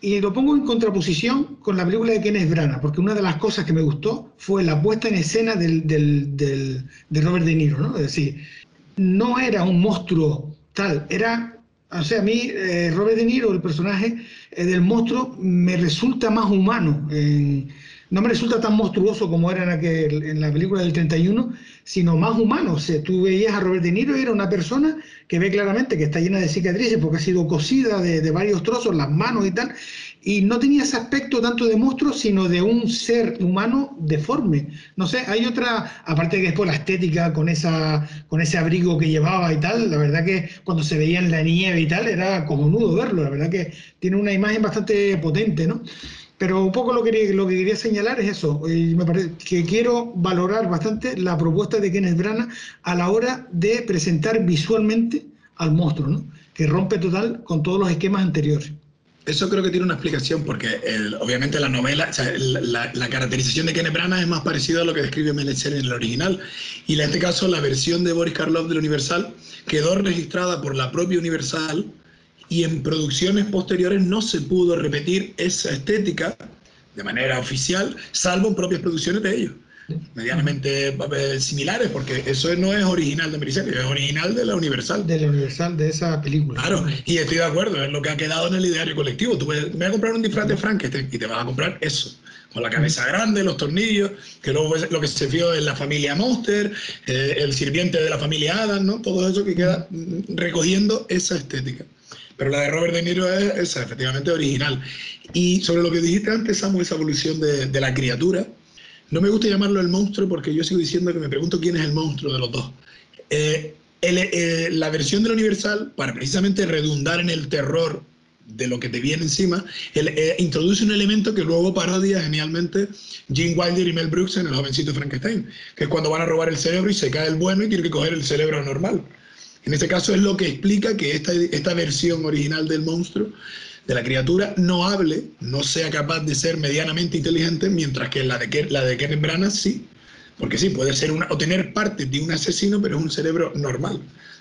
Y lo pongo en contraposición con la película de Kenneth Branagh, porque una de las cosas que me gustó fue la puesta en escena del, del, del, de Robert De Niro, ¿no? Es decir, no era un monstruo tal, era o sea, a mí eh, Robert De Niro, el personaje eh, del monstruo, me resulta más humano. no me resulta tan monstruoso como era en, aquel- en la película del 31, sino más humano. O sea, tú veías a Robert De Niro y era una persona que ve claramente que está llena de cicatrices porque ha sido cosida de, de varios trozos, las manos y tal, y no tenía ese aspecto tanto de monstruo, sino de un ser humano deforme. No sé, hay otra, aparte que después la estética con, esa, con ese abrigo que llevaba y tal, la verdad que cuando se veía en la nieve y tal, era como nudo verlo, la verdad que tiene una imagen bastante potente, ¿no? Pero un poco lo que, lo que quería señalar es eso, y me parece que quiero valorar bastante la propuesta de Kenneth Branagh a la hora de presentar visualmente al monstruo, ¿no? que rompe total con todos los esquemas anteriores. Eso creo que tiene una explicación porque obviamente la novela, la, caracterización de Kenneth Branagh es más parecida a lo que describe Meltzer en el original. Y en este caso la versión de Boris Karloff del Universal quedó registrada por la propia Universal y en producciones posteriores no se pudo repetir esa estética de manera oficial, salvo en propias producciones de ellos medianamente eh, similares, porque eso no es original de Mericelli, es original de la Universal. De la Universal, de esa película. Claro, y estoy de acuerdo, es lo que ha quedado en el ideario colectivo. Tú me vas a comprar un disfraz de Frankenstein y te vas a comprar eso, con la cabeza grande, los tornillos, que luego lo que se vio en la familia Monster, eh, el sirviente de la familia Adam, ¿no? Todo eso que queda mm, recogiendo esa estética. Pero la de Robert De Niro es esa, efectivamente original. Y sobre lo que dijiste antes, Samuel, esa evolución de, de la criatura, no me gusta llamarlo el monstruo porque yo sigo diciendo que me pregunto quién es el monstruo de los dos. Eh, eh, la versión del Universal, para precisamente redundar en el terror de lo que te viene encima, eh, introduce un elemento que luego parodia genialmente Gene Wilder y Mel Brooks en El jovencito Frankenstein, que es cuando van a robar el cerebro y se cae el bueno y tiene que coger el cerebro normal. En este caso es lo que explica que esta, esta versión original del monstruo de la criatura no hable, no sea capaz de ser medianamente inteligente, mientras que la de, la de Kenneth Branagh sí. Porque sí, puede ser una, o tener parte de un asesino, pero es un cerebro normal,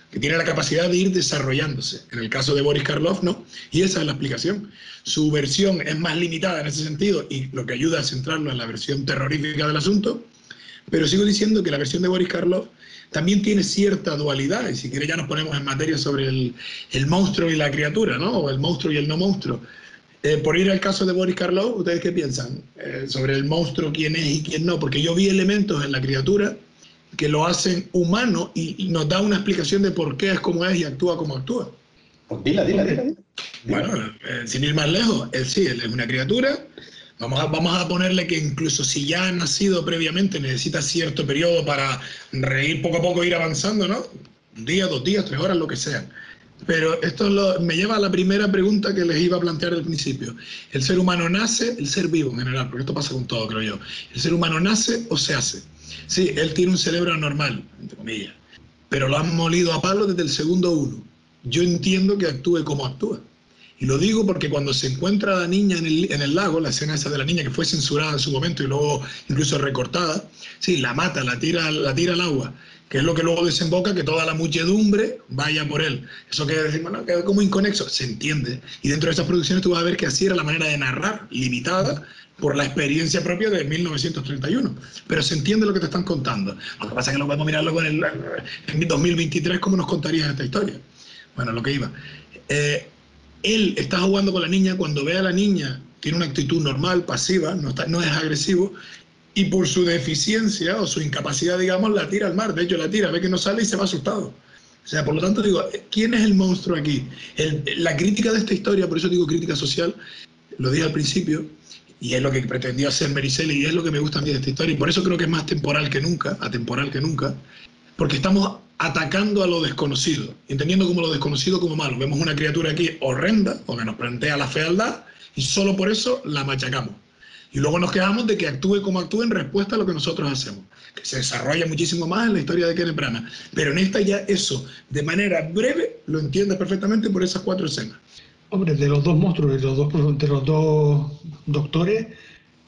que tiene la capacidad de ir desarrollándose. En el caso de Boris Karloff, no. Y esa es la explicación. Su versión es más limitada en ese sentido y lo que ayuda a centrarlo en la versión terrorífica del asunto. Pero sigo diciendo que la versión de Boris Karloff también tiene cierta dualidad, y si quiere ya nos ponemos en materia sobre el, el monstruo y la criatura, ¿no? O el monstruo y el no monstruo. Eh, por ir al caso de Boris Karloff, ¿ustedes qué piensan eh, sobre el monstruo, quién es y quién no? Porque yo vi elementos en la criatura que lo hacen humano y, nos da una explicación de por qué es como es y actúa como actúa. Pues dila, dila, dila. Bueno, eh, sin ir más lejos, él sí, él es una criatura Vamos a, vamos a ponerle que incluso si ya ha nacido previamente necesita cierto periodo para reír poco a poco, ir avanzando, ¿no? Un día, dos días, tres horas, lo que sea. Pero esto me lleva a la primera pregunta que les iba a plantear al principio. ¿El ser humano nace, el ser vivo en general, porque esto pasa con todo, creo yo, ¿el ser humano nace o se hace? Sí, él tiene un cerebro normal, entre comillas, pero lo han molido a palo desde el segundo uno. Yo entiendo que actúe como actúa. Y lo digo porque cuando se encuentra la niña en el, en el, lago, la escena esa de la niña que fue censurada en su momento y luego incluso recortada, sí, la mata, la tira, la tira al agua, que es lo que luego desemboca que toda la muchedumbre vaya por él. Eso que decimos, bueno, queda como inconexo, se entiende. Y dentro de esas producciones tú vas a ver que así era la manera de narrar, limitada por la experiencia propia de 1931. Pero se entiende lo que te están contando. Lo que pasa es que lo podemos mirar luego en, el, en 2023, ¿cómo nos contarías esta historia? Bueno, lo que iba. Eh, él está jugando con la niña, cuando ve a la niña tiene una actitud normal, pasiva, no, es agresivo, y por su deficiencia o su incapacidad, digamos, la tira al mar. De hecho, la tira, ve que no sale y se va asustado. O sea, por lo tanto, digo, ¿quién es el monstruo aquí? la crítica de esta historia, por eso digo crítica social, lo dije al principio, y es lo que pretendió hacer Mericeli, y es lo que me gusta a de esta historia, y por eso creo que es más temporal que nunca, atemporal que nunca, porque estamos atacando a lo desconocido, entendiendo como lo desconocido como malo. Vemos una criatura aquí horrenda, porque nos plantea la fealdad, y solo por eso la machacamos. Y luego nos quedamos de que actúe como actúe en respuesta a lo que nosotros hacemos, que se desarrolla muchísimo más en la historia de Kenneth Branagh. Pero en esta ya eso, de manera breve, lo entiende perfectamente por esas cuatro escenas. Hombre, de los dos monstruos, de los dos, de los dos doctores,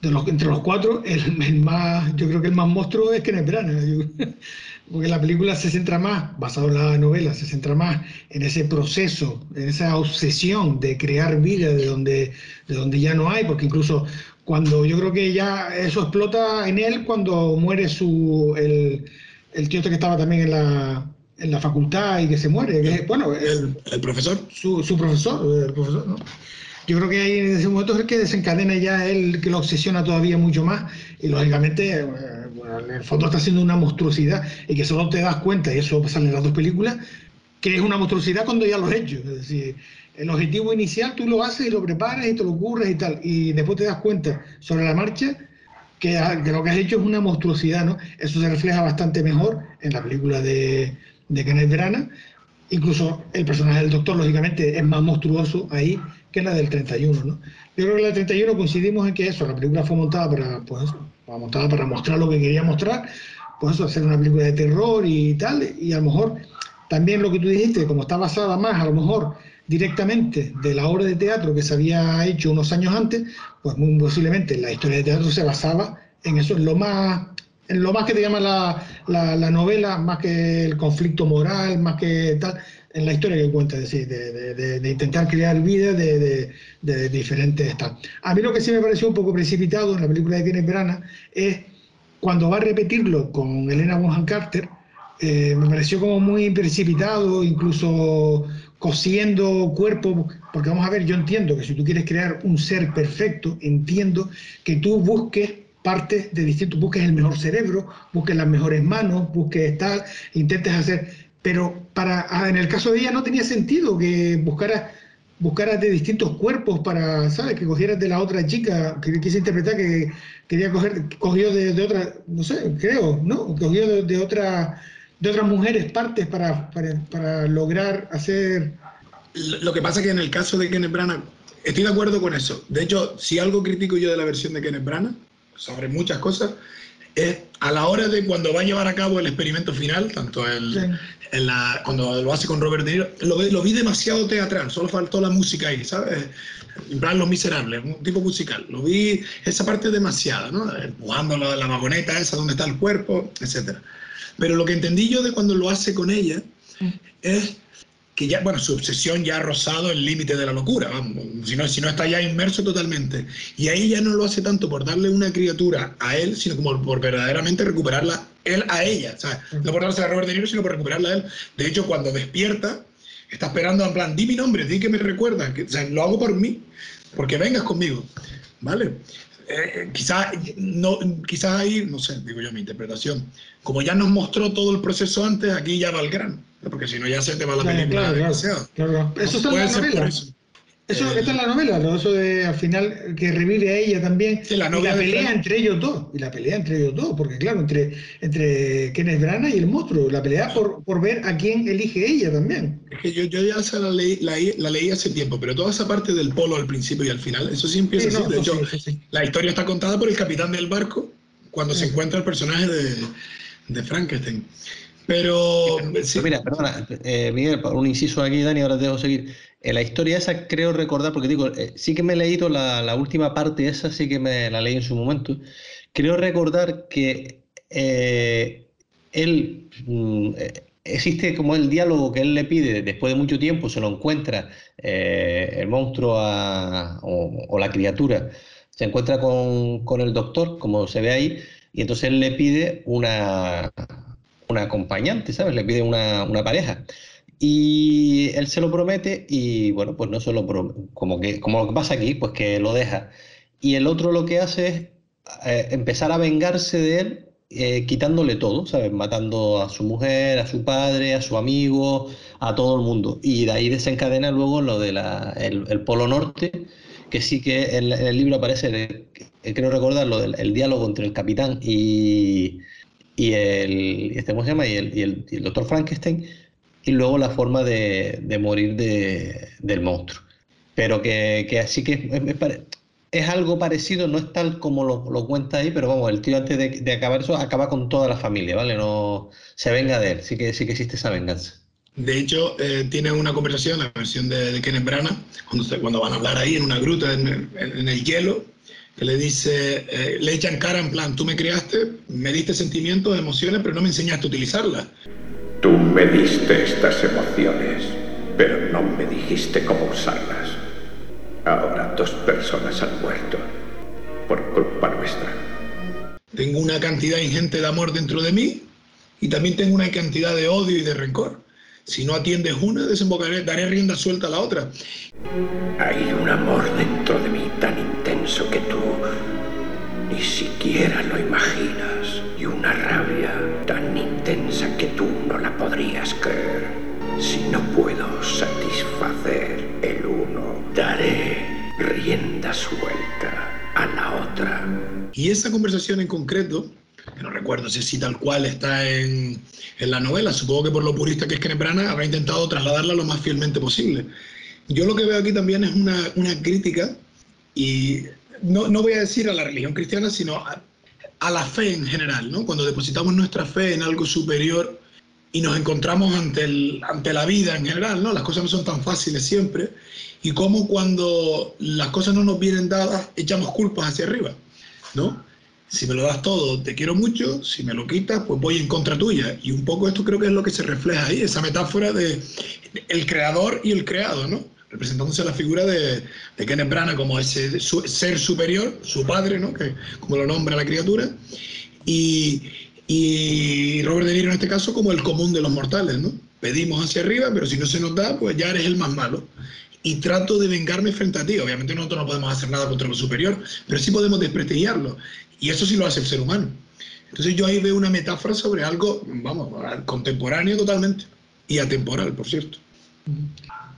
de los, entre los cuatro, el, más, yo creo que el más monstruo es Kenneth Branagh. Porque la película se centra más, basado en la novela, se centra más en ese proceso, en esa obsesión de crear vida de donde, de donde ya no hay, porque incluso cuando yo creo que ya eso explota en él cuando muere su, el, el tío este que estaba también en la, en la facultad y que se muere, bueno, el, el, profesor. Su, su profesor, el profesor, ¿no? Yo creo que ahí en ese momento es el que desencadena ya él, que lo obsesiona todavía mucho más y lógicamente, eh, bueno, en el fondo está siendo una monstruosidad y que solo te das cuenta, y eso pasa en las dos películas, que es una monstruosidad cuando ya lo has hecho. Es decir, el objetivo inicial tú lo haces y lo preparas y te lo ocurres y tal, y después te das cuenta sobre la marcha que, lo que has hecho es una monstruosidad, ¿no? Eso se refleja bastante mejor en la película de, de Kenneth Branagh. Incluso el personaje del doctor, lógicamente, es más monstruoso ahí que es la del 31, ¿no? Yo creo que la del 31 coincidimos en que eso, la película fue montada para, pues, montada para mostrar lo que quería mostrar, pues eso, hacer una película de terror y tal, y a lo mejor también lo que tú dijiste, como está basada más a lo mejor directamente de la obra de teatro que se había hecho unos años antes, pues muy posiblemente la historia de teatro se basaba en eso, en lo más, en lo más que te llama la, la, novela, más que el conflicto moral, más que tal, en la historia que cuenta, es decir, de, de, de intentar crear vida de, diferentes estados. A mí lo que sí me pareció un poco precipitado en la película de Kenneth Branagh es cuando va a repetirlo con Elena Bonham Carter, eh, me pareció como muy precipitado, incluso cosiendo cuerpo, porque vamos a ver, yo entiendo que si tú quieres crear un ser perfecto, entiendo que tú busques partes de distintos, busques el mejor cerebro, busques las mejores manos, busques tal, intentes hacer, pero para, ah, en el caso de ella no tenía sentido que buscaras buscaras de distintos cuerpos para, ¿sabes? Que cogieras de la otra chica, que quise interpretar que quería coger, cogió de, otra, no sé, creo, ¿no? Cogió de, de otra de otras mujeres partes para, para, lograr hacer... Lo que pasa es que en el caso de Kenneth Branagh, estoy de acuerdo con eso. De hecho, si algo critico yo de la versión de Kenneth Branagh, sobre muchas cosas, es a la hora de cuando va a llevar a cabo el experimento final, tanto el, en la, cuando lo hace con Robert De Niro, lo, lo, vi demasiado teatral, solo faltó la música ahí, ¿sabes? En plan Los Miserables, un tipo musical. Lo vi esa parte demasiada, ¿no? Empujando la, la vagoneta esa donde está el cuerpo, etcétera. Pero lo que entendí yo de cuando lo hace con ella mm. es que ya, bueno, su obsesión ya ha rozado el límite de la locura, vamos, si no, si no está ya inmerso totalmente. Y ahí ya no lo hace tanto por darle una criatura a él, sino como por verdaderamente recuperarla él a ella. O sea, no por darse a Robert De Niro, sino por recuperarla a él. De hecho, cuando despierta, está esperando en plan, di mi nombre, di que me recuerda, que, o sea, lo hago por mí, porque vengas conmigo, ¿vale? Eh, quizás no, quizás ahí, no sé, digo yo mi interpretación, como ya nos mostró todo el proceso antes, aquí ya va el gran, porque si no ya se te va la película. Claro, claro, Eso está en la novela. Eso está en la novela, ¿no? eso de al final que revive a ella también. y la pelea entre ellos dos, y la pelea entre ellos dos, porque claro, entre, entre Kenneth Branagh y el monstruo, la pelea por, por ver a quién elige ella también. Es que yo, yo ya la, leí, la, la, leí hace tiempo, pero toda esa parte del polo al principio y al final, eso sí empieza así. de hecho, la historia está contada por el capitán del barco cuando se encuentra el personaje de, de Frankenstein. Pero. mira, perdona, eh, Miguel, un inciso aquí, Dani, ahora te dejo seguir. En la historia esa creo recordar, porque digo, eh, sí que me he leído la, última parte esa, sí que me la leí en su momento. Creo recordar que eh, él mm, existe como el diálogo que él le pide después de mucho tiempo, se lo encuentra el monstruo o, la criatura, se encuentra con, con el doctor, como se ve ahí, y entonces él le pide una un acompañante, ¿sabes? Le pide una, pareja. Y él se lo promete y bueno, pues no se lo como que como lo que pasa aquí, pues que lo deja. Y el otro lo que hace es eh, empezar a vengarse de él eh, quitándole todo, ¿sabes? Matando a su mujer, a su padre, a su amigo, a todo el mundo. Y de ahí desencadena luego lo el Polo Norte, que sí que en, el libro aparece, creo recordar, lo del el diálogo entre el capitán y, y el, este, ¿cómo se llama? Y el, y el, doctor Frankenstein, y luego la forma de, de morir de, del monstruo. Pero que, que así que es, es, algo parecido, no es tal como lo, lo, cuenta ahí, pero vamos, el tío antes de, de, acabar eso acaba con toda la familia, ¿vale? No se venga de él, sí que, sí que existe esa venganza. De hecho, eh, tiene una conversación, la versión de, de Kenneth Branagh, cuando, cuando van a hablar ahí en una gruta, en, en el hielo, que le dice, eh, le echan cara en plan, tú me criaste, me diste sentimientos, emociones, pero no me enseñaste a utilizarlas. Tú me diste estas emociones, pero no me dijiste cómo usarlas. Ahora dos personas han muerto por culpa nuestra. Tengo una cantidad ingente de amor dentro de mí y también tengo una cantidad de odio y de rencor. Si no atiendes una, desembocaré, daré rienda suelta a la otra. Hay un amor dentro de mí tan intenso que tú ni siquiera lo imaginas. Y una rabia tan intensa que tú no la podrías creer. Si no puedo satisfacer el uno, daré rienda suelta a la otra. Y esa conversación en concreto no recuerdo si, si tal cual está en, en, la novela, supongo que por lo purista que es Kenneth Branagh habrá intentado trasladarla lo más fielmente posible. Yo lo que veo aquí también es una, una crítica, y no, no, voy a decir a la religión cristiana, sino a, a, la fe en general, ¿no? Cuando depositamos nuestra fe en algo superior, y nos encontramos ante, el, ante la vida en general, ¿no? Las cosas no son tan fáciles siempre y cómo cuando las cosas no nos vienen dadas echamos culpas hacia arriba, ¿no? Si me lo das todo, te quiero mucho, si me lo quitas, pues voy en contra tuya. Y un poco esto creo que es lo que se refleja ahí, esa metáfora de el creador y el creado, ¿no? Representándose la figura de, de Kenneth Branagh como ese ser superior, su padre, ¿no? Que, como lo nombra la criatura, y, y Robert De Niro en este caso como el común de los mortales, ¿no? Pedimos hacia arriba, pero si no se nos da, pues ya eres el más malo y trato de vengarme frente a ti. Obviamente nosotros no podemos hacer nada contra lo superior, pero sí podemos desprestigiarlo. Y eso sí lo hace el ser humano. Entonces yo ahí veo una metáfora sobre algo, vamos, contemporáneo totalmente y atemporal, por cierto.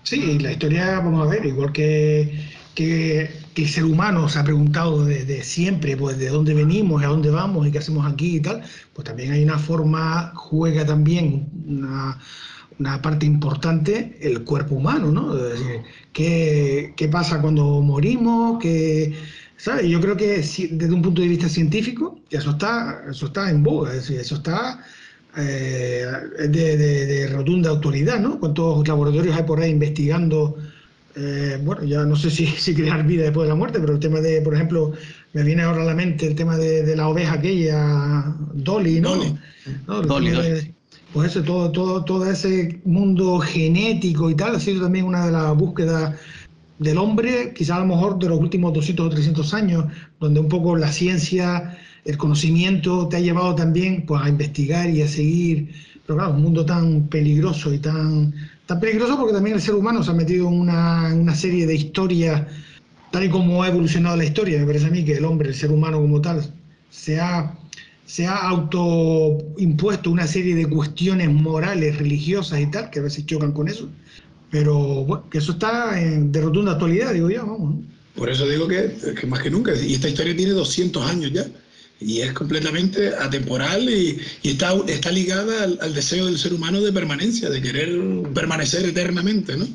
Sí, la historia, vamos a ver, igual que, que, el ser humano se ha preguntado desde siempre, pues de dónde venimos, a dónde vamos y qué hacemos aquí y tal, pues también hay una forma, juega también una una parte importante el cuerpo humano, ¿no? ¿qué, ¿qué, pasa cuando morimos? ¿Qué, ¿sabes? Yo creo que desde un punto de vista científico, eso está, eso está en boga, es decir, eso está eh, de, de, rotunda autoridad, ¿no? ¿Cuántos laboratorios hay por ahí investigando? Eh, bueno, ya no sé si, si, crear vida después de la muerte, pero el tema de, por ejemplo, me viene ahora a la mente el tema de, de la oveja aquella, Dolly, ¿no? Dolly. ¿no? Dolly, Dolly pues eso, todo, todo, todo ese mundo genético y tal ha sido también una de las búsquedas del hombre, quizá a lo mejor de los últimos 200 o 300 años, donde un poco la ciencia, el conocimiento te ha llevado también pues, a investigar y a seguir, pero claro, un mundo tan peligroso y tan, tan peligroso porque también el ser humano se ha metido en una, en una serie de historias, tal y como ha evolucionado la historia, me parece a mí que el hombre, el ser humano como tal, se ha se ha autoimpuesto una serie de cuestiones morales, religiosas y tal, que a veces chocan con eso, pero bueno, que eso está en, de rotunda actualidad, digo yo, vamos. Por eso digo que, más que nunca, y esta historia tiene 200 años ya, y es completamente atemporal y, está, está ligada al, deseo del ser humano de permanencia, de querer permanecer eternamente, ¿no?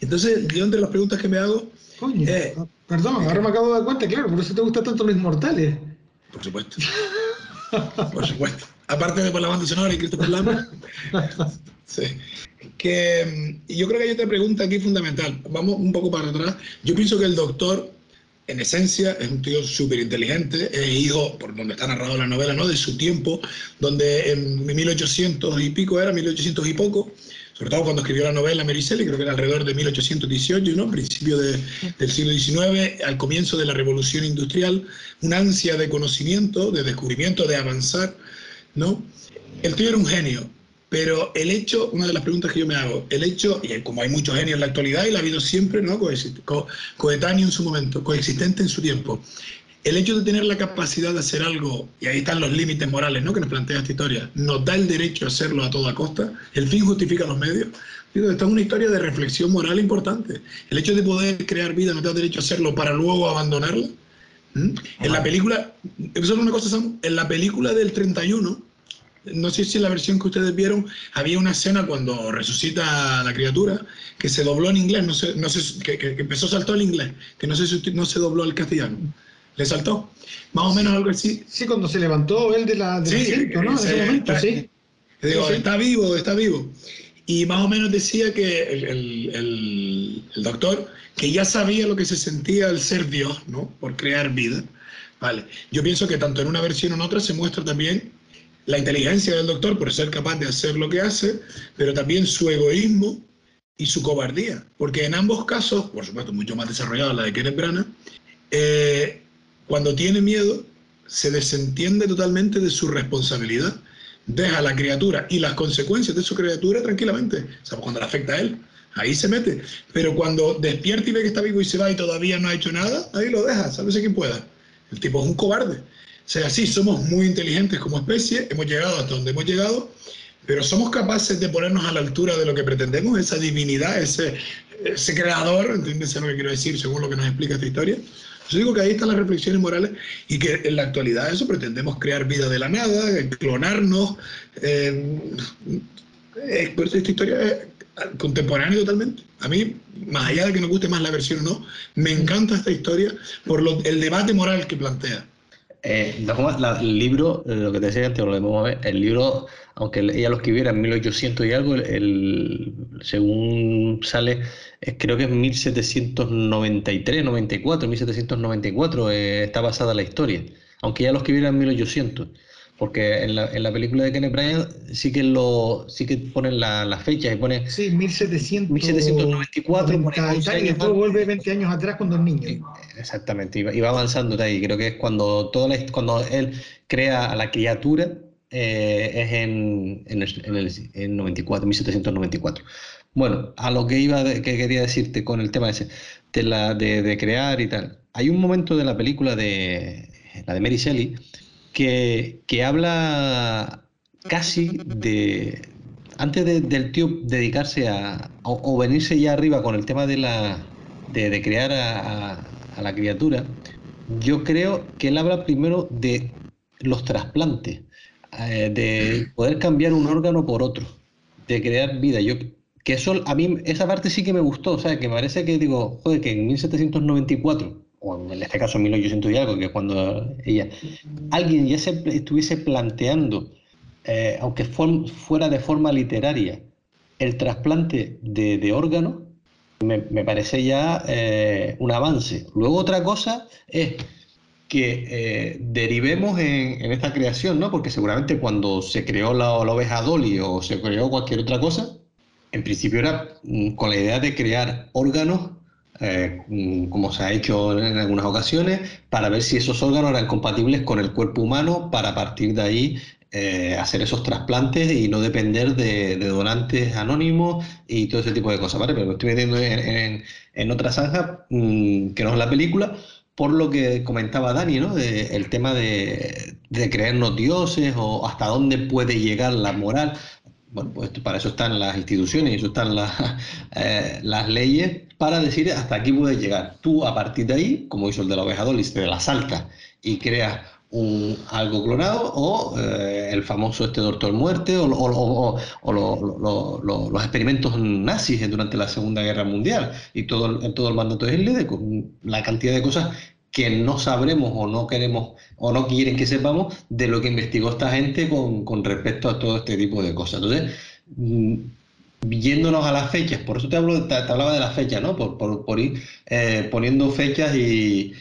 Entonces, yo entre las preguntas que me hago... Coño, eh, perdón, ahora me acabo de dar cuenta, claro, por eso te gustan tanto los inmortales. Por supuesto. Por supuesto. Aparte de por la banda sonora y Christopher Lambert. Sí. Que, yo creo que hay otra pregunta aquí fundamental. Vamos un poco para atrás. Yo pienso que el doctor, en esencia, es un tío súper inteligente, es hijo, por donde está narrado la novela, ¿no? de su tiempo, donde en 1800 y pico era, 1800 y poco, sobre todo cuando escribió la novela Shelley, creo que era alrededor de 1818, ¿no? principio de, del siglo XIX, al comienzo de la revolución industrial, una ansia de conocimiento, de descubrimiento, de avanzar. ¿no? El tío era un genio, pero el hecho, una de las preguntas que yo me hago, el hecho, y como hay muchos genios en la actualidad y la ha habido siempre, ¿no? coetáneo en su momento, coexistente en su tiempo, el hecho de tener la capacidad de hacer algo, y ahí están los límites morales ¿no? que nos plantea esta historia, nos da el derecho a hacerlo a toda costa, el fin justifica los medios. esta es una historia de reflexión moral importante. El hecho de poder crear vida nos da el derecho a hacerlo para luego abandonarla. En la película, solo una cosa, en la película del 31, no sé si en la versión que ustedes vieron había una escena cuando resucita la criatura que se dobló en inglés, no sé, no sé que, que, empezó a saltar el inglés, que no sé si no se dobló al castellano le saltó. Más o menos algo así. Sí, cuando se levantó él de la, sí, asiento, ¿no? En ese momento, sí. Digo, está vivo, está vivo. Y más o menos decía que el, el, el, doctor, que ya sabía lo que se sentía al ser Dios, ¿no? Por crear vida. Vale. Yo pienso que tanto en una versión como en otra se muestra también la inteligencia del doctor por ser capaz de hacer lo que hace, pero también su egoísmo y su cobardía. Porque en ambos casos, por supuesto, mucho más desarrollada la de Kenneth eh, cuando tiene miedo, se desentiende totalmente de su responsabilidad. Deja a la criatura y las consecuencias de su criatura tranquilamente. O cuando le afecta a él, ahí se mete. Pero cuando despierta y ve que está vivo y se va y todavía no ha hecho nada, ahí lo deja, sálvese quien pueda. El tipo es un cobarde. Sea, sí, somos muy inteligentes como especie, hemos llegado hasta donde hemos llegado, pero somos capaces de ponernos a la altura de lo que pretendemos, esa divinidad, ese, ese creador, ¿entiendes lo que quiero decir según lo que nos explica esta historia? Yo digo que ahí están las reflexiones morales y que en la actualidad eso pretendemos crear vida de la nada, clonarnos. Eh, esta historia es contemporánea totalmente. A mí, más allá de que nos guste más la versión o no, me encanta esta historia por el debate moral que plantea. Eh, el libro, eh, lo que te decía antes, lo ver, el libro, aunque ella lo escribiera en 1800 y algo, el, según sale, creo que es 1793, 94, 1794 está basada la historia, aunque ella lo escribiera en 1800 porque en la, en la, película de Kenneth Bryant sí que lo sí que ponen las la fechas y pone sí 1794 y después vuelve 20 años atrás cuando es niño exactamente y va, avanzando de ahí. Creo que es cuando todo cuando él crea a la criatura eh, es en, en, el, en, el, en 94 1794 bueno a lo que iba que quería decirte con el tema ese de la de, de crear y tal. Hay un momento de la película de la de Mary Shelley que, habla casi de, antes del tío dedicarse a, o, venirse ya arriba con el tema de, la, de, crear a, la criatura, yo creo que él habla primero de los trasplantes, eh, de poder cambiar un órgano por otro, de crear vida. Yo, que eso, a mí, esa parte sí que me gustó, o sea, que me parece que digo, joder, que en 1794 o en este caso 1800 y algo, que cuando ella, alguien ya se estuviese planteando, eh, aunque fuera de forma literaria, el trasplante de, de órganos, me, parece ya eh, un avance. Luego otra cosa es que eh, derivemos en, esta creación, ¿no? Porque seguramente cuando se creó la, la oveja Dolly o se creó cualquier otra cosa, en principio era mm, con la idea de crear órganos eh, como se ha hecho en algunas ocasiones, para ver si esos órganos eran compatibles con el cuerpo humano para partir de ahí eh, hacer esos trasplantes y no depender de, donantes anónimos y todo ese tipo de cosas, ¿vale? Pero me estoy metiendo en, otra zanja mm, que no es la película, por lo que comentaba Dani, ¿no? el tema de, de creernos dioses o hasta dónde puede llegar la moral bueno, pues para eso están las instituciones y eso están eh, las leyes para decir hasta aquí puedes llegar. Tú a partir de ahí, como hizo el de la oveja Dolly, te la saltas y creas un, algo clonado o eh, el famoso este Doctor Muerte o, los experimentos nazis durante la Segunda Guerra Mundial y todo, todo el mandato de Hitler, la cantidad de cosas que no sabremos o no queremos o no quieren que sepamos de lo que investigó esta gente con, con respecto a todo este tipo de cosas. Entonces, mm, yéndonos a las fechas, por eso te, hablo, te, hablaba de las fechas, ¿no? Por, ir eh, poniendo fechas y,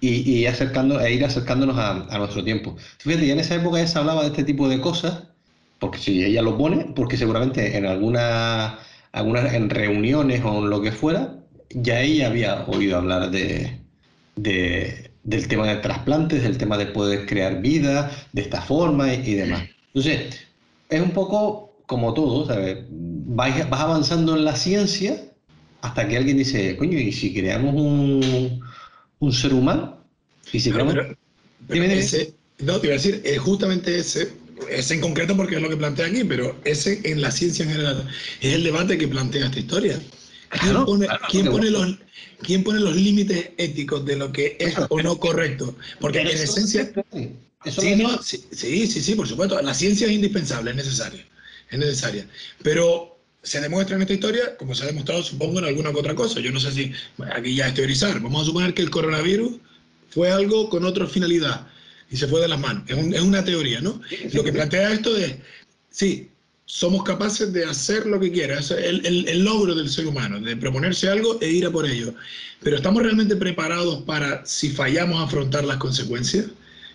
y, acercando, e ir acercándonos a, a, nuestro tiempo. Fíjate, ya en esa época ya se hablaba de este tipo de cosas, porque si ella lo pone, porque seguramente en alguna, algunas en reuniones o en lo que fuera, ya ella había oído hablar de, de, del tema de trasplantes, del tema de poder crear vida de esta forma y, demás. Entonces, es un poco como todo, ¿sabes? Vas, vas, avanzando en la ciencia hasta que alguien dice, coño, ¿y si creamos un, un ser humano? ¿Y si creamos... ese, no, te iba a decir, es justamente ese, ese en concreto porque es lo que plantea aquí, pero ese en la ciencia en general es el debate que plantea esta historia. ¿Quién, pone, ¿quién pone los, ¿quién pone los límites éticos de lo que es o no correcto? Porque en esencia... Sí, sí, sí, sí, por supuesto. La ciencia es indispensable, es necesaria. Es necesaria. Pero se demuestra en esta historia, como se ha demostrado, supongo, en alguna otra cosa. Yo no sé si, aquí ya es teorizar. Vamos a suponer que el coronavirus fue algo con otra finalidad y se fue de las manos. Es, es una teoría, ¿no? Lo que plantea esto es, sí, somos capaces de hacer lo que quiera. Es el, el, logro del ser humano, de proponerse algo e ir a por ello. Pero ¿estamos realmente preparados para, si fallamos, afrontar las consecuencias?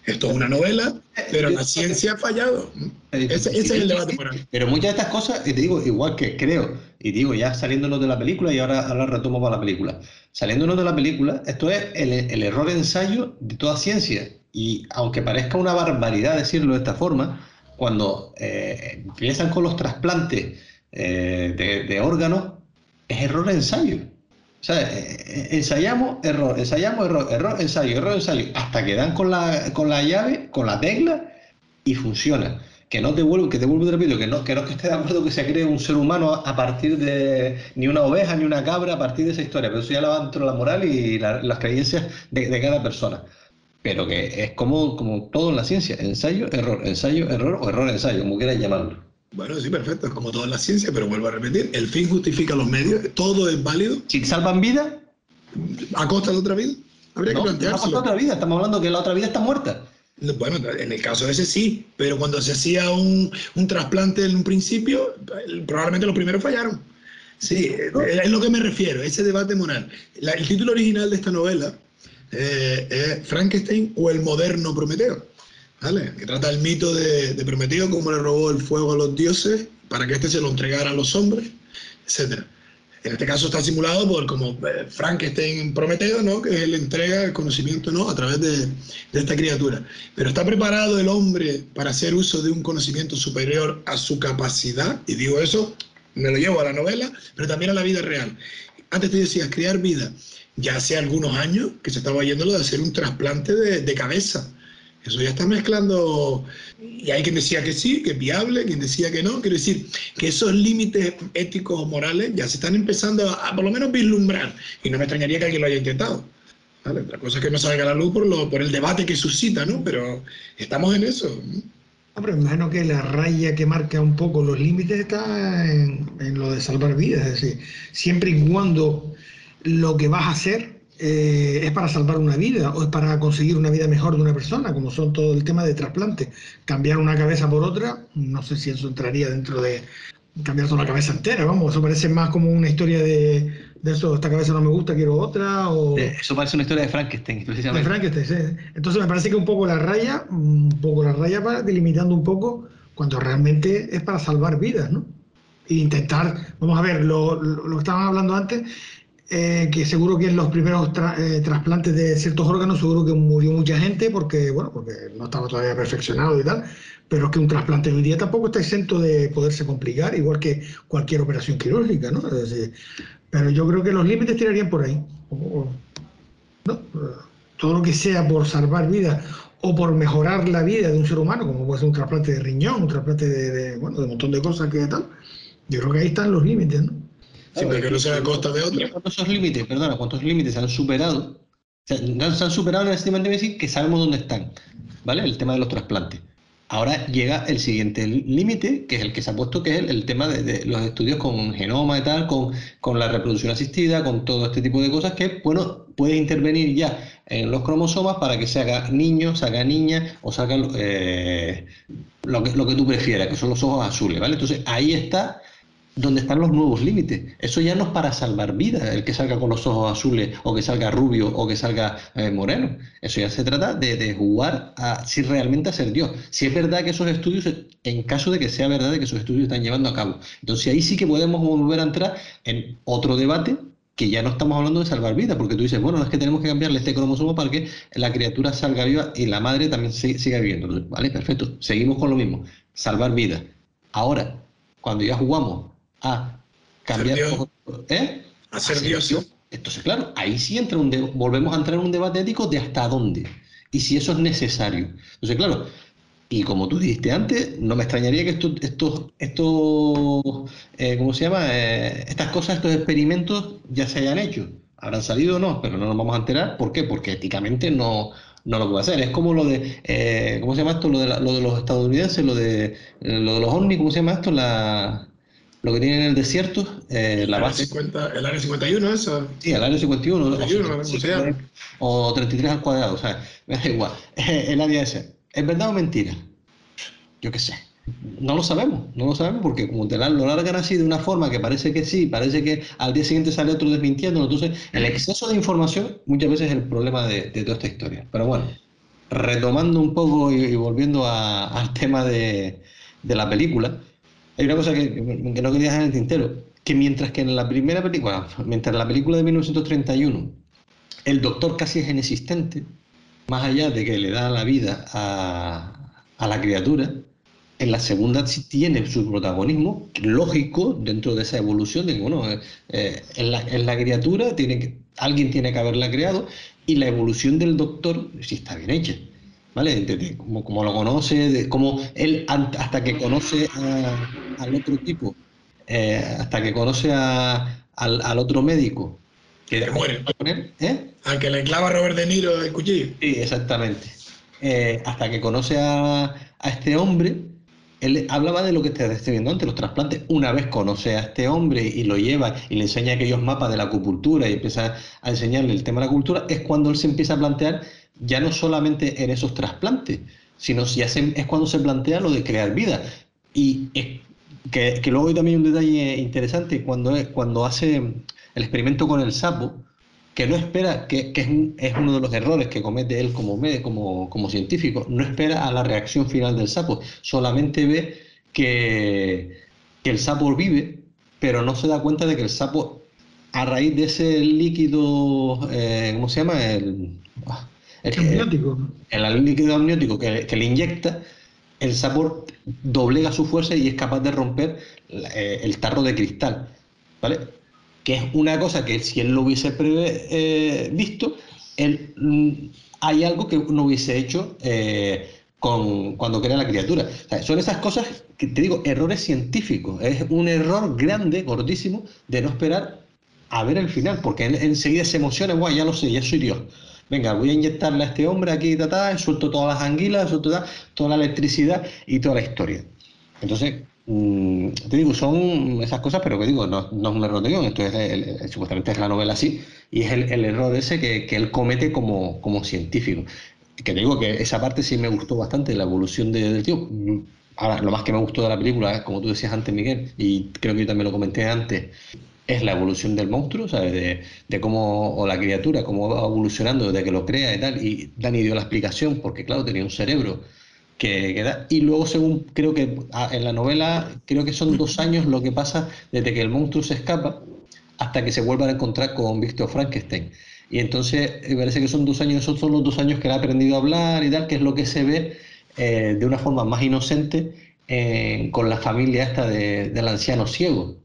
Esto es una novela, pero la ciencia ha fallado. Ese, es el debate moral. Pero muchas de estas cosas, y te digo, igual que creo, y digo ya saliéndonos de la película, y ahora, ahora retomo para la película. Saliéndonos de la película, esto es el, el error ensayo de toda ciencia. Y aunque parezca una barbaridad decirlo de esta forma, cuando eh, empiezan con los trasplantes eh, de, órganos, es error de ensayo. O sea, eh, ensayamos, error, ensayamos, error, error, ensayo, error, ensayo, hasta que dan con la, con la llave, con la tecla y funciona. Que no te vuelvo, que te vuelvo, te repito, que no, que no que esté de acuerdo que se cree un ser humano a partir de ni una oveja ni una cabra a partir de esa historia, pero eso ya lo va dentro de la moral y las creencias de cada persona pero que es como, como todo en la ciencia, ensayo, error, ensayo, error o error, ensayo, como quieras llamarlo. Bueno, sí, perfecto, es como todo en la ciencia, pero vuelvo a repetir, el fin justifica los medios, todo es válido. Si salvan vida. ¿A costa de otra vida? Habría que plantearse. A costa de otra vida, estamos hablando que la otra vida está muerta. Bueno, en el caso de ese sí, pero cuando se hacía un, un trasplante en un principio, probablemente los primeros fallaron. Sí, es lo que me refiero, ese debate moral. el título original de esta novela eh, es Frankenstein o el moderno Prometeo, ¿vale? Que trata el mito de, de Prometeo, cómo le robó el fuego a los dioses para que éste se lo entregara a los hombres, etc. En este caso está simulado por como eh, Frankenstein Prometeo, ¿no? que él entrega el conocimiento ¿no? a través de, de, esta criatura. Pero está preparado el hombre para hacer uso de un conocimiento superior a su capacidad, y digo eso, me lo llevo a la novela, pero también a la vida real. Antes te decías, crear vida. Ya hace algunos años que se estaba yendo lo de hacer un trasplante de, de cabeza eso ya está mezclando, y hay quien decía que sí, que es viable, quien decía que no. Quiero decir que esos límites éticos o morales ya se están empezando a, por lo menos vislumbrar, y no me extrañaría que alguien lo haya intentado. ¿vale? La cosa es que no salga a la luz por, lo, por el debate que suscita, ¿no? Pero estamos en eso. Hombre, imagino que la raya que marca un poco los límites está en, en lo de salvar vidas, es decir, siempre y cuando lo que vas a hacer eh, es para salvar una vida o es para conseguir una vida mejor de una persona, como son todo el tema de trasplante. Cambiar una cabeza por otra, no sé si eso entraría dentro de cambiar toda la cabeza entera, vamos, eso parece más como una historia de, de eso, esta cabeza no me gusta, quiero otra. O... Eso parece una historia de Frankenstein, precisamente. De Frankenstein, sí. Entonces me parece que un poco la raya, un poco la raya va delimitando un poco cuando realmente es para salvar vidas, ¿no? E intentar, vamos a ver, lo, lo, lo que estaban hablando antes, eh, que seguro que en los primeros eh, trasplantes de ciertos órganos seguro que murió mucha gente porque, bueno, porque no estaba todavía perfeccionado y tal, pero es que un trasplante hoy día tampoco está exento de poderse complicar, igual que cualquier operación quirúrgica, ¿no? pero yo creo que los límites tirarían por ahí. ¿no? Todo lo que sea por salvar vidas o por mejorar la vida de un ser humano, como puede ser un trasplante de riñón, un trasplante de, bueno, de un montón de cosas que tal, yo creo que ahí están los límites. Siempre que no sea a costa de otro. ¿Cuántos límites, perdona, cuántos límites se han superado? se han superado en el sistema de decir que sabemos dónde están, ¿vale? El tema de los trasplantes. Ahora llega el siguiente límite, que es el que se ha puesto, que es el, tema de, los estudios con genoma y tal, con, con, la reproducción asistida, con todo este tipo de cosas que, bueno, puede intervenir ya en los cromosomas para que se haga niño, se haga niña o se haga eh, lo, que, lo que tú prefieras, que son los ojos azules, ¿vale? Entonces ahí está donde están los nuevos límites. Eso ya no es para salvar vidas, el que salga con los ojos azules o que salga rubio o que salga eh, moreno. Eso ya se trata de, jugar a si realmente a Dios. Si es verdad que esos estudios, en caso de que sea verdad que esos estudios están llevando a cabo. Entonces ahí sí que podemos volver a entrar en otro debate que ya no estamos hablando de salvar vidas, porque tú dices, bueno, es que tenemos que cambiarle este cromosoma para que la criatura salga viva y la madre también siga viviendo. vale, perfecto, seguimos con lo mismo, salvar vidas. Ahora, cuando ya jugamos a cambiar. ¿Eh? A ser Dios. Entonces, claro, ahí sí entra un volvemos a entrar en un debate ético de hasta dónde y si eso es necesario. Entonces, claro, y como tú dijiste antes, no me extrañaría que estos, estos, estos eh, ¿cómo se llama? Eh, estas cosas, estos experimentos ya se hayan hecho. Habrán salido o no, pero no nos vamos a enterar. ¿Por qué? Porque éticamente no, no lo puede hacer. Es como lo de, eh, ¿cómo se llama esto? Lo de, lo de los estadounidenses, lo de, lo de los ovnis, ¿cómo se llama esto? La, lo que tiene en el desierto, eh, la base. 50, el área 51, eso. Sí, el área 51. o, 33 al cuadrado, o sea, me da igual. El área ese. ¿Es verdad o mentira? Yo qué sé. No lo sabemos, no lo sabemos porque como te lo largan así de una forma que parece que sí, parece que al día siguiente sale otro desmintiendo. Entonces, el exceso de información muchas veces es el problema de, toda esta historia. Pero bueno, retomando un poco y, volviendo al tema de, de la película, hay una cosa que, no quería dejar en el tintero, que mientras que en la primera película, mientras en la película de 1931, el doctor casi es inexistente, más allá de que le da la vida a, la criatura, en la segunda sí tiene su protagonismo lógico dentro de esa evolución de que, bueno, eh, eh, en, la, criatura tiene que, alguien tiene que haberla creado y la evolución del doctor sí está bien hecha. ¿Vale? como, lo conoce, de cómo él hasta que conoce al otro tipo, eh, hasta que conoce al, otro médico. Que muere. ¿eh? Al que le clava Robert De Niro el cuchillo. Sí, exactamente. Eh, hasta que conoce a, este hombre, él hablaba de lo que te estoy viendo antes, los trasplantes. Una vez conoce a este hombre y lo lleva y le enseña aquellos mapas de la acupuntura y empieza a enseñarle el tema de la cultura, es cuando él se empieza a plantear ya no solamente en esos trasplantes, sino si hacen, es cuando se plantea lo de crear vida. Y que, luego hay también un detalle interesante cuando, cuando hace el experimento con el sapo, que no espera, que, es, uno de los errores que comete él como, como, como científico, no espera a la reacción final del sapo, solamente ve que, que el sapo vive, pero no se da cuenta de que el sapo, a raíz de ese líquido, eh, ¿cómo se llama? El, ah, el. El, líquido amniótico que, que, le inyecta, el sapo doblega su fuerza y es capaz de romper eh, el tarro de cristal. ¿Vale? Que es una cosa que si él lo hubiese eh, visto, él, mm, hay algo que no hubiese hecho con, cuando crea la criatura. son esas cosas que te digo, errores científicos. Es un error grande, gordísimo, de no esperar a ver el final, porque enseguida se emociona, guay, ya lo sé, ya soy Dios. Venga, voy a inyectarle a este hombre aquí, ta, suelto todas las anguilas, suelto toda la electricidad y toda la historia. Entonces, mm, te digo, son esas cosas, pero que digo, no, es un error de guion, esto es supuestamente es la novela así, y es el, error ese que, que, él comete como, como científico que te digo que esa parte sí me gustó bastante, la evolución del tío. Ahora, lo más que me gustó de la película, como tú decías antes, Miguel, y creo que yo también lo comenté antes, es la evolución del monstruo, ¿sabes? De, cómo, o la criatura, cómo va evolucionando desde que lo crea y tal. Y Dani dio la explicación, porque claro, tenía un cerebro que, que da. Y luego, según creo que ah, en la novela, creo que son dos años lo que pasa desde que el monstruo se escapa hasta que se vuelvan a encontrar con Víctor Frankenstein. Y entonces me parece que son dos años, esos son los dos años que él ha aprendido a hablar y tal, que es lo que se ve eh, de una forma más inocente eh, con la familia esta de, del anciano ciego,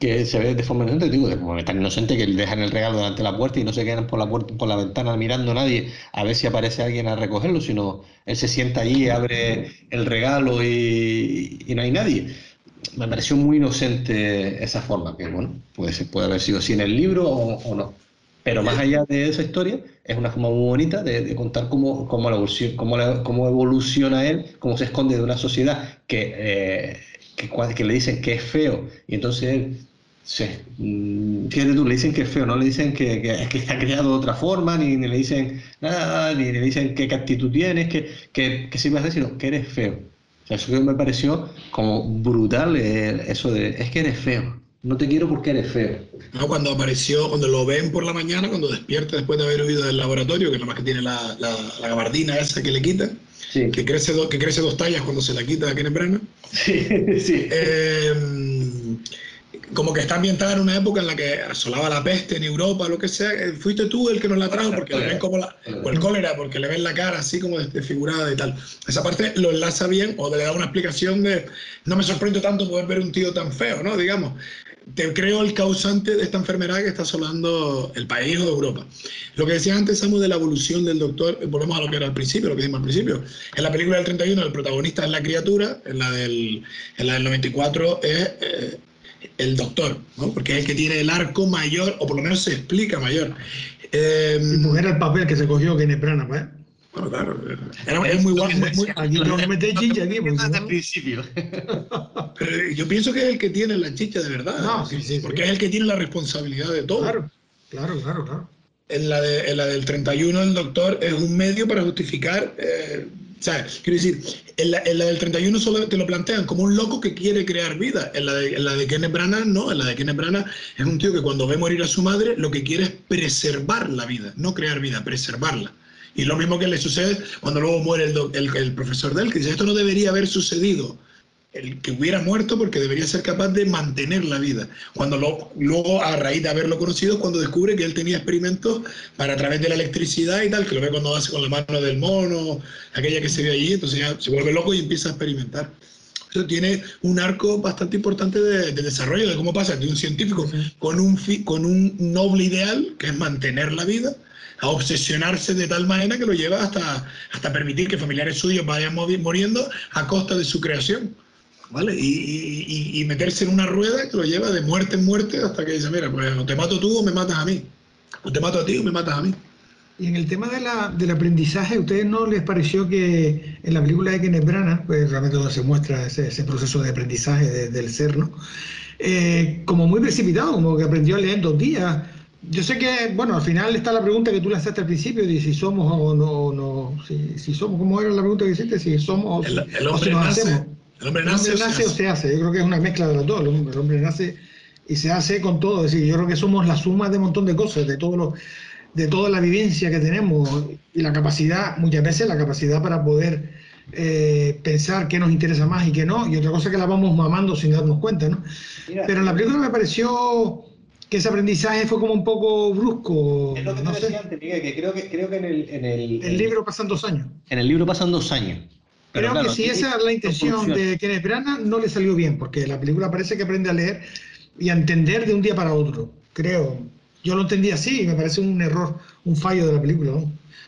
que se ve de forma inocente, digo, de forma tan inocente que dejan el regalo delante de la puerta y no se quedan por la puerta, por la ventana mirando a nadie a ver si aparece alguien a recogerlo, sino él se sienta allí, abre el regalo y, y no hay nadie me pareció muy inocente esa forma, que bueno, puede, puede haber sido así en el libro o no. Pero más allá de esa historia, es una forma muy bonita de, contar cómo, cómo, la cómo, cómo, evoluciona él, cómo se esconde de una sociedad que, eh, que, le dicen que es feo. Y entonces él, se, mm, fíjate tú, le dicen que es feo, no le dicen que, que, que ha creado de otra forma, ni, ni, le dicen nada, ni, le dicen qué actitud tienes, que, que, que sirve hacer, sino que eres feo. O sea, eso me pareció como brutal, eh, eso de, es que eres feo no te quiero porque eres feo. No, cuando apareció, cuando lo ven por la mañana, cuando despierta después de haber huido del laboratorio, que nada más que tiene la, la, gabardina esa que le quita, que, crece que crece dos tallas cuando se la quita a Kenneth Branagh. Sí, sí. Eh, como que está ambientada en una época en la que asolaba la peste en Europa, lo que sea, eh, fuiste tú el que nos la trajo porque le ven como la, o el cólera, porque le ven la cara así como desfigurada y tal. Esa parte lo enlaza bien o le da una explicación de, no me sorprende tanto poder ver un tío tan feo, ¿no? Digamos, te creo el causante de esta enfermedad que está asolando el país o Europa. Lo que decía antes, Samu, de la evolución del doctor, eh, volvemos a lo que era al principio, lo que dijimos al principio. En la película del 31 el protagonista es la criatura, en la del, en la del 94 es eh, el doctor, ¿no? porque es el que tiene el arco mayor, o por lo menos se explica mayor. Eh, era el papel que se cogió Kenneth Branagh, ¿eh? Bueno, claro. Era, es muy guapo. Aquí tengo que meter chicha aquí. Porque Desde el principio. Pero yo pienso que es el que tiene la chicha de verdad. No, sí, sí, porque es el que tiene la responsabilidad de todo. Claro, claro, claro. claro. En, la de, en la del 31 el doctor es un medio para justificar eh, o sea, quiero decir, en la, del 31 solo te lo plantean como un loco que quiere crear vida. En la de, la de Kenneth Branagh, no. En la de Kenneth Branagh es un tío que cuando ve morir a su madre, lo que quiere es preservar la vida. No crear vida, preservarla. Y lo mismo que le sucede cuando luego muere el, el, el profesor de él, que dice, esto no debería haber sucedido el que hubiera muerto porque debería ser capaz de mantener la vida. Cuando lo, luego, a raíz de haberlo conocido, cuando descubre que él tenía experimentos para a través de la electricidad y tal, que lo ve cuando hace con la mano del mono, aquella que se ve allí, entonces ya se vuelve loco y empieza a experimentar. Eso tiene un arco bastante importante de, desarrollo de cómo pasa de un científico con un, con un noble ideal, que es mantener la vida, a obsesionarse de tal manera que lo lleva hasta, hasta permitir que familiares suyos vayan muriendo a costa de su creación. ¿Vale? Y, meterse en una rueda que lo lleva de muerte en muerte hasta que dice, mira, pues o te mato tú o me matas a mí, o te mato a ti o me matas a mí. Y en el tema de la, del aprendizaje, ¿a ustedes no les pareció que en la película de Kenneth Branagh, pues realmente donde se muestra ese, proceso de aprendizaje del ser, ¿no? Eh, como muy precipitado, como que aprendió a leer en dos días, Yo sé que, bueno, al final está la pregunta que tú lanzaste al principio, de si somos o no, no si, somos, ¿cómo era la pregunta que hiciste? Si somos el, o, si nos hacemos. El hombre nace, o, se hace. Yo creo que es una mezcla de las dos. El hombre, nace y se hace con todo. Es decir, yo creo que somos la suma de un montón de cosas, de todo lo, de toda la vivencia que tenemos y la capacidad, muchas veces la capacidad para poder eh, pensar qué nos interesa más y qué no, y otra cosa que la vamos mamando sin darnos cuenta, ¿no? Pero en la película me pareció que ese aprendizaje fue como un poco brusco. Es lo que te decía antes, Miguel, que creo que, creo que en el... En el, el libro pasan dos años. En el libro pasan dos años. Creo que si esa es la intención de Kenneth Branagh, no le salió bien, porque la película parece que aprende a leer y a entender de un día para otro, creo. Yo lo entendí así y me parece un error, un fallo de la película,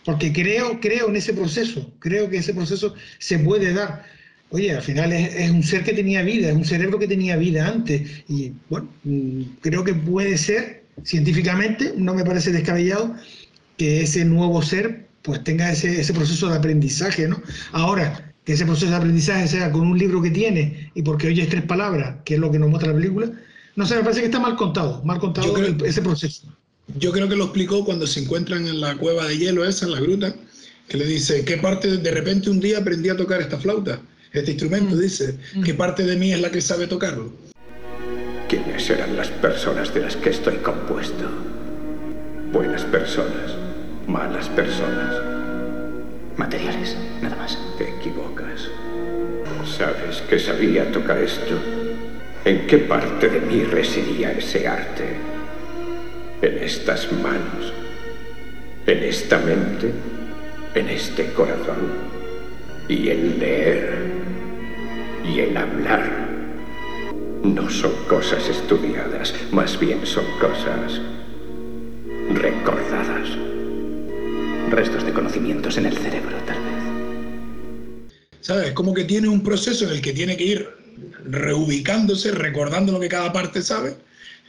porque creo, creo en ese proceso, creo que ese proceso se puede dar. Oye, al final es, un ser que tenía vida, es un cerebro que tenía vida antes y bueno, mm, creo que puede ser científicamente, no me parece descabellado que ese nuevo ser pues tenga ese, ese proceso de aprendizaje, ¿no? Ahora, que ese proceso de aprendizaje sea con un libro que tiene y porque oyes tres palabras, que es lo que nos muestra la película, no sé, me parece que está mal contado, mal contado ese proceso. Yo creo que lo explicó cuando se encuentran en la cueva de hielo esa, en la gruta, que le dice, ¿qué parte, de repente un día aprendí a tocar esta flauta, este instrumento, mm. dice, mm. ¿qué parte de mí es la que sabe tocarlo? ¿Quiénes serán las personas de las que estoy compuesto? Buenas personas, malas personas. Materiales, nada más. Te equivocas. ¿Sabes que sabía tocar esto? ¿En qué parte de mí residía ese arte? ¿En estas manos? ¿En esta mente? ¿En este corazón? Y el leer y el hablar no son cosas estudiadas, más bien son cosas recordadas. Restos de conocimientos en el cerebro, tal vez. ¿Sabes? Como que tiene un proceso en el que tiene que ir reubicándose, recordando lo que cada parte sabe.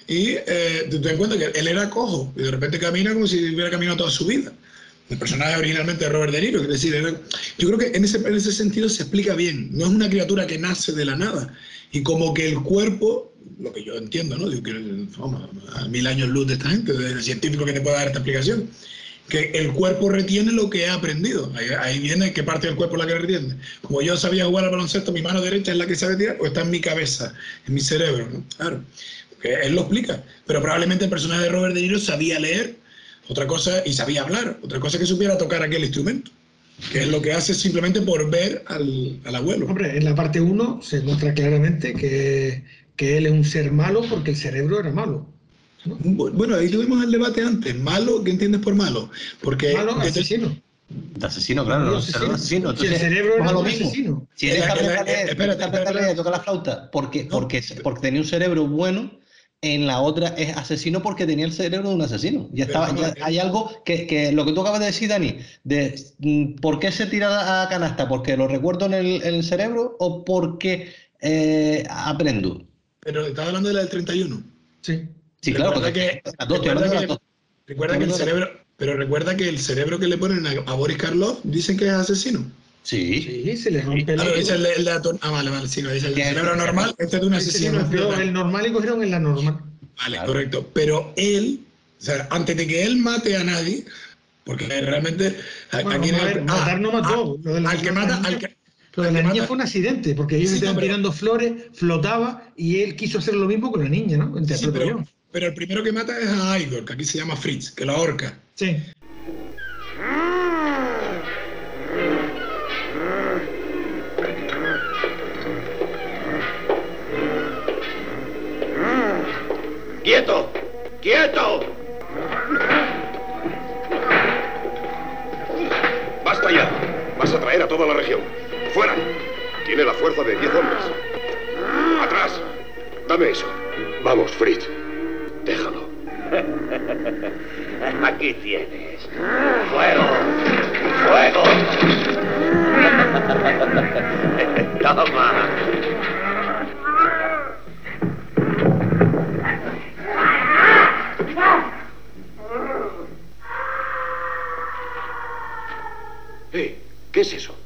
Y eh, te das cuenta que él era cojo y de repente camina como si hubiera caminado toda su vida. El personaje originalmente de Robert De Niro, es decir, yo creo que en ese, en ese sentido se explica bien. No es una criatura que nace de la nada. Y como que el cuerpo, lo que yo entiendo, ¿no? Digo que vamos, a mil años luz de esta gente, del científico que te pueda dar esta explicación, que el cuerpo retiene lo que ha aprendido. Ahí, viene qué parte del cuerpo la que retiene. Como yo sabía jugar al baloncesto, mi mano derecha es la que sabe tirar, o está en mi cabeza, en mi cerebro. ¿no? Claro, él lo explica. Pero probablemente el personaje de Robert De Niro sabía leer, otra cosa, y sabía hablar, otra cosa que supiera tocar aquel instrumento. Que es lo que hace simplemente por ver al, al abuelo. Hombre, en la parte 1 se muestra claramente que, que él es un ser malo porque el cerebro era malo. Bueno, ahí tuvimos el debate antes. ¿Malo? ¿Qué entiendes por malo? Porque malo, asesino. De asesino, claro, no, asesino. asesino. si el cerebro era lo mismo. Asesino. Si él espérate, toca la flauta porque, porque, porque tenía un cerebro bueno, en la otra es asesino porque tenía el cerebro de un asesino. Ya estaba, ya hay algo que, que, lo que tú acabas de decir, Dani, de mm, por qué se tira a canasta, porque lo recuerdo en el, en el cerebro o porque eh, aprendo. Pero estás hablando de la del 31. Sí. Sí, claro, porque que, recuerda que, el cerebro, pero recuerda que el cerebro que le ponen a, Boris Karloff dicen que es asesino. Sí. Sí, se le rompe el, el, Ah, vale, vale, sí, no, dice el cerebro normal, este es de un asesino. el normal y cogieron en la normal. Vale, correcto. Pero él, o sea, antes de que él mate a nadie, porque realmente aquí matar no mató. al que mata, al que, lo de la niña fue un accidente, porque ellos estaban tirando flores, flotaba y él quiso hacer lo mismo con la niña, ¿no? Pero el primero que mata es a Igor, que aquí se llama Fritz, que lo ahorca. Sí. ¡Quieto! ¡Quieto! ¡Basta ya! Vas a traer a toda la región. ¡Fuera! Tiene la fuerza de diez hombres. ¡Atrás! Dame eso. Vamos, Fritz. Aquí tienes. Fuego. Fuego. Toma. ¿Qué es eso?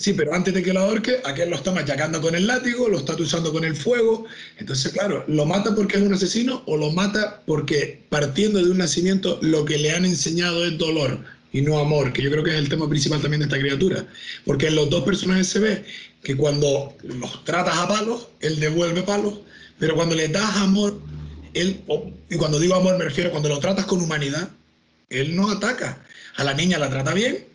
Sí, pero antes de que lo ahorque, aquel lo está machacando con el látigo, lo está usando con el fuego. Entonces, claro, ¿lo mata porque es un asesino o lo mata porque partiendo de un nacimiento lo que le han enseñado es dolor y no amor? Que yo creo que es el tema principal también de esta criatura. Porque en los dos personajes se ve que cuando los tratas a palos, él devuelve palos, pero cuando le das amor, él, y cuando digo amor me refiero cuando lo tratas con humanidad, él no ataca. A la niña la trata bien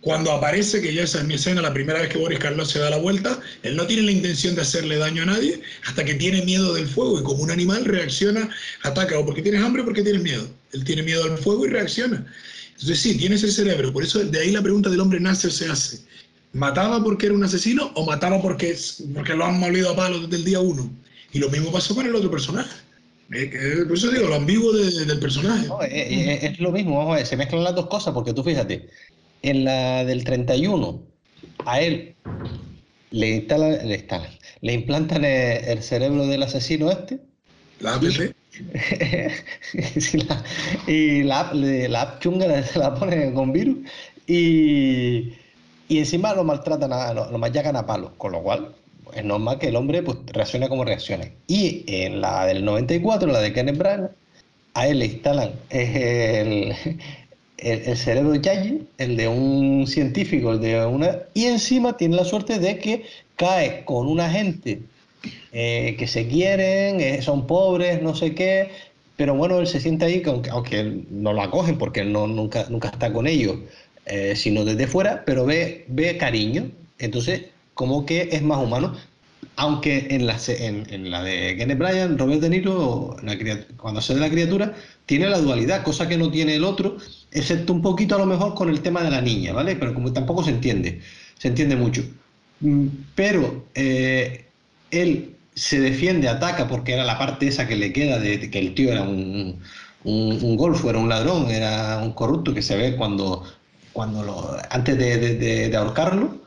cuando aparece, que ya esa es mi escena, la primera vez que Boris Carlos se da la vuelta, él no tiene la intención de hacerle daño a nadie hasta que tiene miedo del fuego y como un animal reacciona, ataca o porque tienes hambre o porque tienes miedo. Él tiene miedo al fuego y reacciona. Entonces sí, tiene ese cerebro. Por eso de ahí la pregunta del hombre nace o se hace. ¿Mataba porque era un asesino o mataba porque, porque lo han molido a palos desde el día uno? Y lo mismo pasó con el otro personaje. Por eso digo, lo ambiguo del personaje. es, es, lo mismo, se mezclan las dos cosas, porque tú fíjate, en la del 31, a él le instalan, le, le implantan el, cerebro del asesino este. La APC. y la, la app chunga se la pone con virus y, y encima lo maltratan, a, lo, lo machacan a palos, con lo cual es normal que el hombre pues, reaccione como reacciona. Y en la del 94, la de Kenneth Branagh, a él le instalan el, el, cerebro de Yayi, el de un científico, el de una. Y encima tiene la suerte de que cae con una gente eh, que se quieren, eh, son pobres, no sé qué. Pero bueno, él se siente ahí, aunque, aunque no lo acogen porque él no, nunca, nunca está con ellos, eh, sino desde fuera, pero ve, ve cariño. Entonces, como que es más humano. Aunque en la, la de Kenneth Bryan, Robert De Niro, cuando se de la criatura, tiene la dualidad, cosa que no tiene el otro, excepto un poquito a lo mejor con el tema de la niña, ¿vale? Pero como tampoco se entiende, se entiende mucho. Mm, pero eh, él se defiende, ataca, porque era la parte esa que le queda de, que el tío era un, un, golfo, era un ladrón, era un corrupto que se ve cuando, cuando lo, antes de, ahorcarlo,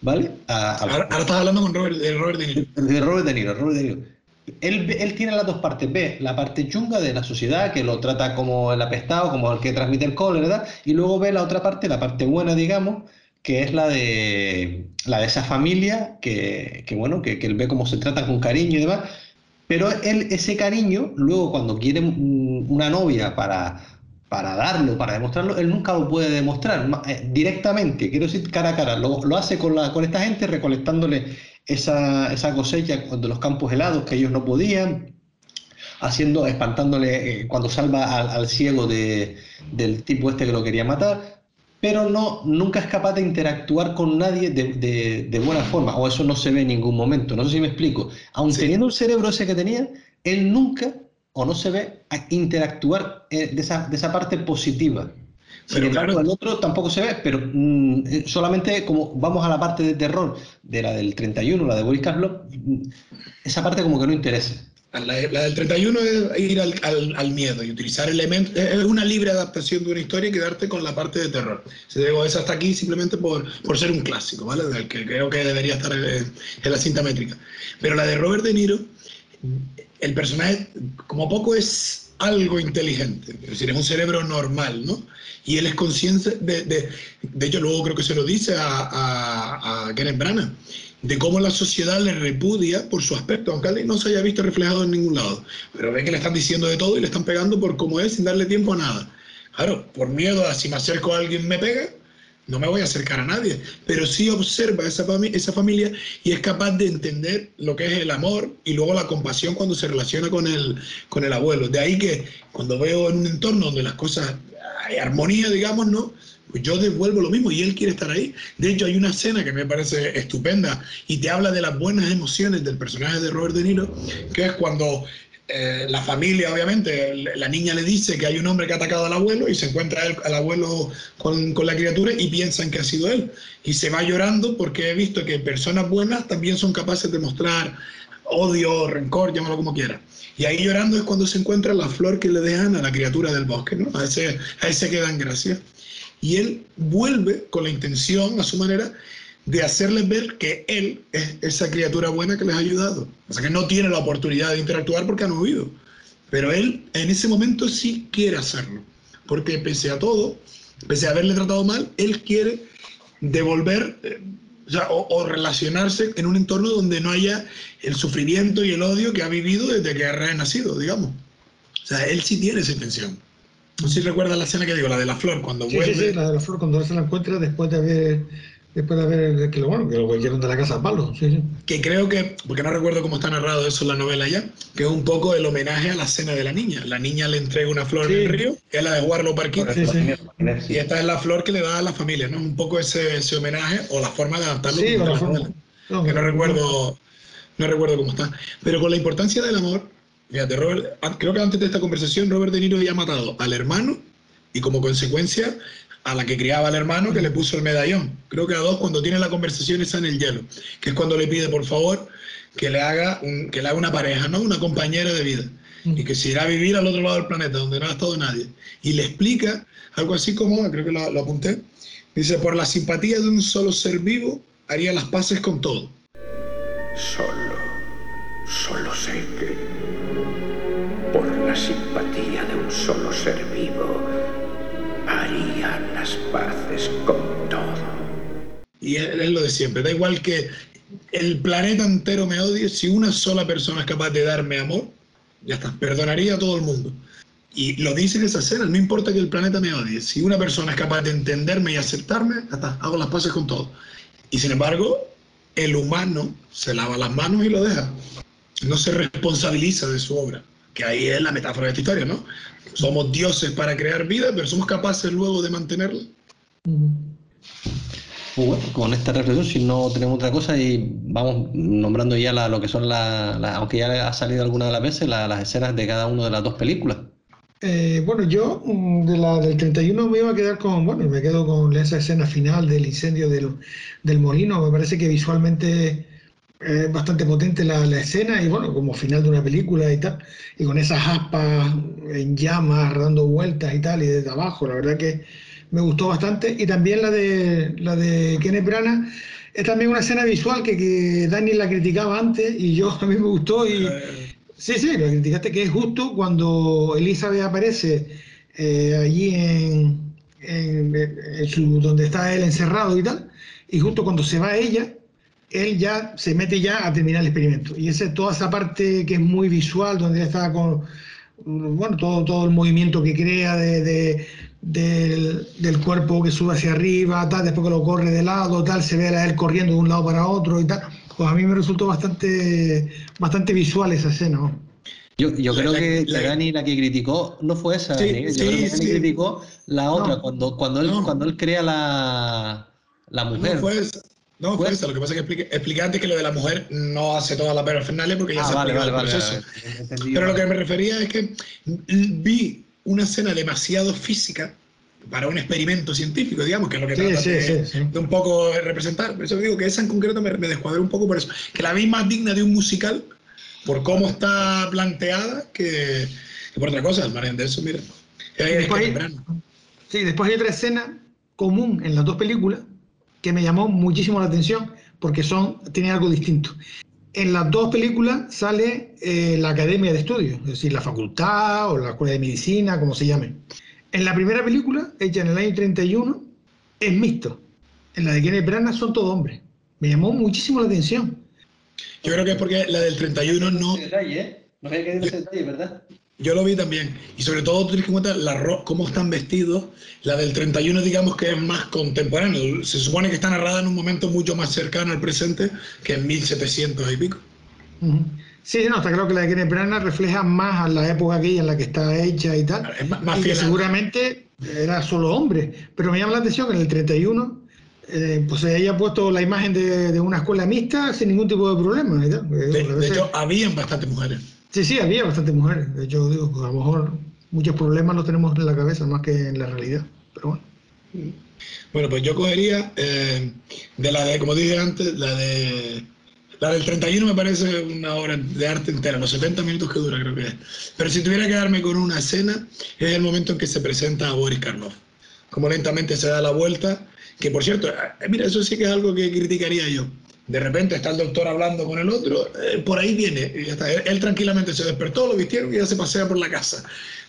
¿vale? ahora, estás hablando con Robert, de Robert De Niro. De Robert De Niro, Robert De Niro él, tiene las dos partes. Ve la parte chunga de la sociedad, que lo trata como el apestado, como el que transmite el cólera, ¿verdad? Y luego ve la otra parte, la parte buena, digamos, que es la de, la de esa familia, que, bueno, que, él ve cómo se trata con cariño y demás. Pero él, ese cariño, luego cuando quiere una novia para, para darlo, para demostrarlo, él nunca lo puede demostrar eh, directamente, quiero decir cara a cara, lo, lo hace con, la, con esta gente recolectándole esa, esa cosecha de los campos helados que ellos no podían, haciendo, espantándole eh, cuando salva al, ciego de, del tipo este que lo quería matar, pero no, nunca es capaz de interactuar con nadie de, de, buena forma, o eso no se ve en ningún momento, no sé si me explico. Aun teniendo el cerebro ese que tenía, él nunca o no se ve interactuar eh, de, esa, de esa parte positiva. Sin embargo, el otro tampoco se ve, pero mm, eh, solamente como vamos a la parte de terror de la del 31, la de Boris Karloff, mm, esa parte como que no interesa. La, del 31 es ir al, al, miedo y utilizar elementos, es una libre adaptación de una historia y quedarte con la parte de terror. Se digo eso hasta aquí simplemente por, por ser un clásico, ¿vale? Del que creo que debería estar en, en la cinta métrica. Pero la de Robert De Niro, el personaje como poco es algo inteligente, es decir, es un cerebro normal, ¿no? Y él es consciente de, de, de hecho luego creo que se lo dice a, a, a Kenneth Branagh, de cómo la sociedad le repudia por su aspecto, aunque él no se haya visto reflejado en ningún lado. Pero ve que le están diciendo de todo y le están pegando por como es sin darle tiempo a nada. Claro, por miedo a si me acerco a alguien me pega, no me voy a acercar a nadie, pero sí observa esa, familia y es capaz de entender lo que es el amor y luego la compasión cuando se relaciona con el, con el abuelo. De ahí que cuando veo en un entorno donde las cosas hay armonía, digamos, ¿no? Pues yo devuelvo lo mismo y él quiere estar ahí. De hecho, hay una escena que me parece estupenda y te habla de las buenas emociones del personaje de Robert De Niro, que es cuando eh, la familia, obviamente, la niña le dice que hay un hombre que ha atacado al abuelo y se encuentra al abuelo con, con, la criatura y piensan que ha sido él. Y se va llorando porque he visto que personas buenas también son capaces de mostrar odio, rencor, llámalo como quiera. Y ahí llorando es cuando se encuentra la flor que le dejan a la criatura del bosque, ¿no? A ese, a ese que dan gracias. Y él vuelve con la intención, a su manera, de hacerles ver que él es esa criatura buena que les ha ayudado. O sea, que no tiene la oportunidad de interactuar porque han huido. Pero él en ese momento sí quiere hacerlo. Porque pese a todo, pese a haberle tratado mal, él quiere devolver, eh, O, o relacionarse en un entorno donde no haya el sufrimiento y el odio que ha vivido desde que ha renacido, digamos. O sea, él sí tiene esa intención. No sé si recuerdas la escena que digo, la de la flor, cuando Sí, vuelve. sí, sí, la de la flor cuando se la encuentra después de haber, después de haber, que lo, bueno, que lo metieron de la casa a palo, sí, sí. que creo que, porque no recuerdo cómo está narrado eso en la novela ya, que es un poco el homenaje a la cena de la niña. La niña le entrega una flor Sí. en el río, que es la de Sí, sí. y esta es la flor que le da a la familia, ¿no? Un poco ese, ese homenaje o la forma de adaptarlo Sí, la la forma- no, que no recuerdo, no recuerdo cómo está. Pero con la importancia del amor, fíjate, Robert, creo que antes de esta conversación Robert De Niro había matado al hermano y como consecuencia a la que criaba al hermano que le puso el medallón. Creo que a dos cuando tiene la conversación está en el hielo, que es cuando le pide por favor que le haga, un- que le haga una pareja, ¿no? una compañera de vida. Y que se irá a vivir al otro lado del planeta, donde no ha estado nadie. Y le explica algo así como, creo que lo, lo apunté, dice, por la simpatía de un solo ser vivo, haría las paces con todo. Solo, solo sé que por la simpatía de un solo ser vivo haría las paces con todo. Y es, lo de siempre. Da igual que el planeta entero me odie, si una sola persona es capaz de darme amor, ya está, perdonaría a todo el mundo. Y lo dice esa escena, no importa que el planeta me odie, si una persona es capaz de entenderme y aceptarme, ya está, hago las paces con todo. Y sin embargo, el humano se lava las manos y lo deja. No se responsabiliza de su obra, que ahí es la metáfora de esta historia, ¿no? Somos dioses para crear vida, pero somos capaces luego de mantenerla. Pues bueno, con esta reflexión, si no tenemos otra cosa, y vamos nombrando ya la- lo que son las, aunque ya ha salido alguna de las veces, la- las escenas de cada una de las dos películas. Eh, bueno, yo mm, de la del 31 me iba a quedar con, bueno, me quedo con esa escena final del incendio del, del molino, me parece que visualmente es bastante potente la, la escena y bueno, como final de una película y tal, y con esas aspas en llamas dando vueltas y tal, y desde abajo, la verdad que me gustó bastante, y también la de, la de Kenneth Branagh, es también una escena visual que, que Dani la criticaba antes y yo a mí me gustó y... Eh, Sí, sí, lo criticaste que es justo cuando Elizabeth aparece eh, allí en, en- en su- donde está él encerrado y tal, y justo cuando se va ella, él ya se mete ya a terminar el experimento. Y ese, toda esa parte que es muy visual, donde está con, bueno, todo, todo el movimiento que crea de, de- del, del cuerpo que sube hacia arriba, tal, después que lo corre de lado, tal, se ve a él corriendo de un lado para otro y tal. Pues a mí me resultó bastante, bastante visual esa escena. ¿no? Yo, yo La- creo la- que, la- Dani la que criticó no fue esa, Sí, Miguel. Yo sí, creo que Dani criticó la otra, No. cuando, cuando, él, No. cuando él crea la, la mujer. No fue esa. No, Fue- esa. Lo que pasa es que expliqué, expliqué antes que lo de la mujer no hace toda la parafernalia porque ya Ah, se ha vale, explicado vale, el vale, proceso. vale. Pero lo que me refería es que vi una escena demasiado física para un experimento científico, digamos, que es lo que Sí, trata sí, de, sí, sí. de un poco representar. Por eso digo que esa en concreto me, me descuadró un poco por eso. Que la vi más digna de un musical por cómo está planteada que, que por otra cosa, al margen de eso, mira. Es, es después hay-. Sí, después hay otra escena común en las dos películas que me llamó muchísimo la atención porque son, tienen algo distinto. En las dos películas sale eh, la academia de estudios, es decir, la facultad o la escuela de medicina, como se llame. En la primera película, hecha en el año 31, es mixto. En la de Kenneth Branagh son todos hombres. Me llamó muchísimo la atención. Yo creo que es porque la del 31 no, detalle, ¿eh? No había ese detalle, ¿verdad? Yo lo vi también. Y sobre todo, tú tienes que cuenta la cómo están vestidos. La del 31, digamos que es más contemporáneo. Se supone que está narrada en un momento mucho más cercano al presente que en 1700 y pico. Ujú. Sí, no, está claro que la de Kenneth Branagh refleja más a la época aquella en la que está hecha y tal. Es más, más y que seguramente era solo hombre. Pero me llama la atención que en el 31 eh, pues se haya puesto la imagen de, de una escuela mixta sin ningún tipo de problema. y tal. De, a de veces- hecho, habían bastantes mujeres. Sí, sí, había bastantes mujeres. De hecho, digo, a lo mejor muchos problemas los tenemos en la cabeza más que en la realidad. Pero bueno. Bueno, pues yo cogería eh, de la de, como dije antes, la de. La del 31 me parece una obra de arte entera, los 70 minutos que dura creo que es. Pero si tuviera que darme con una escena, es el momento en que se presenta a Boris Karloff. Como lentamente se da la vuelta, que por cierto, eh, mira, eso sí que es algo que criticaría yo. De repente está el doctor hablando con el otro, eh, por ahí viene, y ya. Él, tranquilamente se despertó, lo vistieron y ya se pasea por la casa.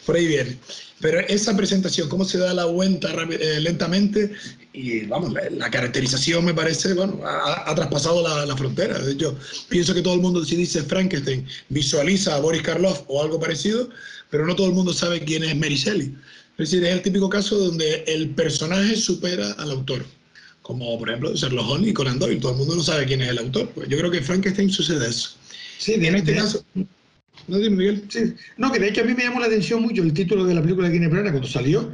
Por ahí viene. Pero esa presentación, cómo se da la vuelta eh, lentamente, y vamos, la, caracterización me parece, bueno, ha, traspasado la, la, frontera. Hecho, pienso que todo el mundo, si dice Frankenstein, visualiza a Boris Karloff o algo parecido, pero no todo el mundo sabe quién es Mary Shelley. Es decir, es el típico caso donde el personaje supera al autor. Como por ejemplo Sherlock Holmes y Conan Doyle. Todo el mundo no sabe quién es el autor. Pues yo creo que Frankenstein sucede eso. Sí, en este caso. No, dime, Miguel. Sí. No, que de hecho a mí me llamó la atención mucho el título de la película de Kenneth Branagh cuando salió,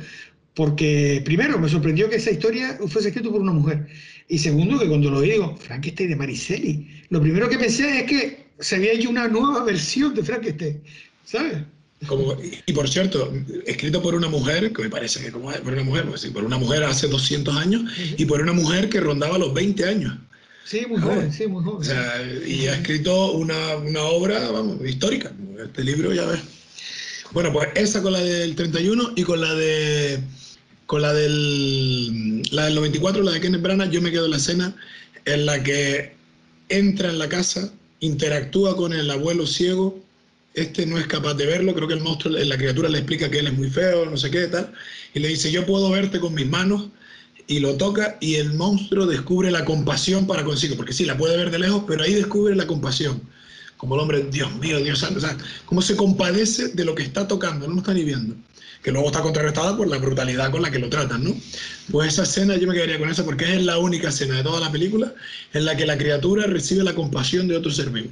porque primero me sorprendió que esa historia fuese escrita por una mujer. Y segundo, que cuando lo digo, Frankenstein de Maricelli, lo primero que pensé es que se había hecho una nueva versión de Frankenstein, ¿sabes? Como, y, por cierto, escrito por una mujer, que me parece que como por una mujer, pues, por una mujer hace 200 años, y por una mujer que rondaba los 20 años. Sí, muy joven, sí, muy joven. O sea, y ha escrito una, una, obra, vamos, histórica. Este libro, ya ves. Bueno, pues esa con la del 31 y con la de con la del, la del 94, la de Kenneth Branagh, yo me quedo en la escena en la que entra en la casa, interactúa con el abuelo ciego, este no es capaz de verlo, creo que el monstruo, la criatura le explica que él es muy feo, no sé qué, tal, y le dice, yo puedo verte con mis manos, y lo toca y el monstruo descubre la compasión para consigo, porque sí, la puede ver de lejos, pero ahí descubre la compasión. Como el hombre, Dios mío, Dios santo, o sea, cómo se compadece de lo que está tocando, no lo está ni viendo. Que luego está contrarrestada por la brutalidad con la que lo tratan, ¿no? Pues esa escena yo me quedaría con esa porque es la única escena de toda la película en la que la criatura recibe la compasión de otro ser vivo.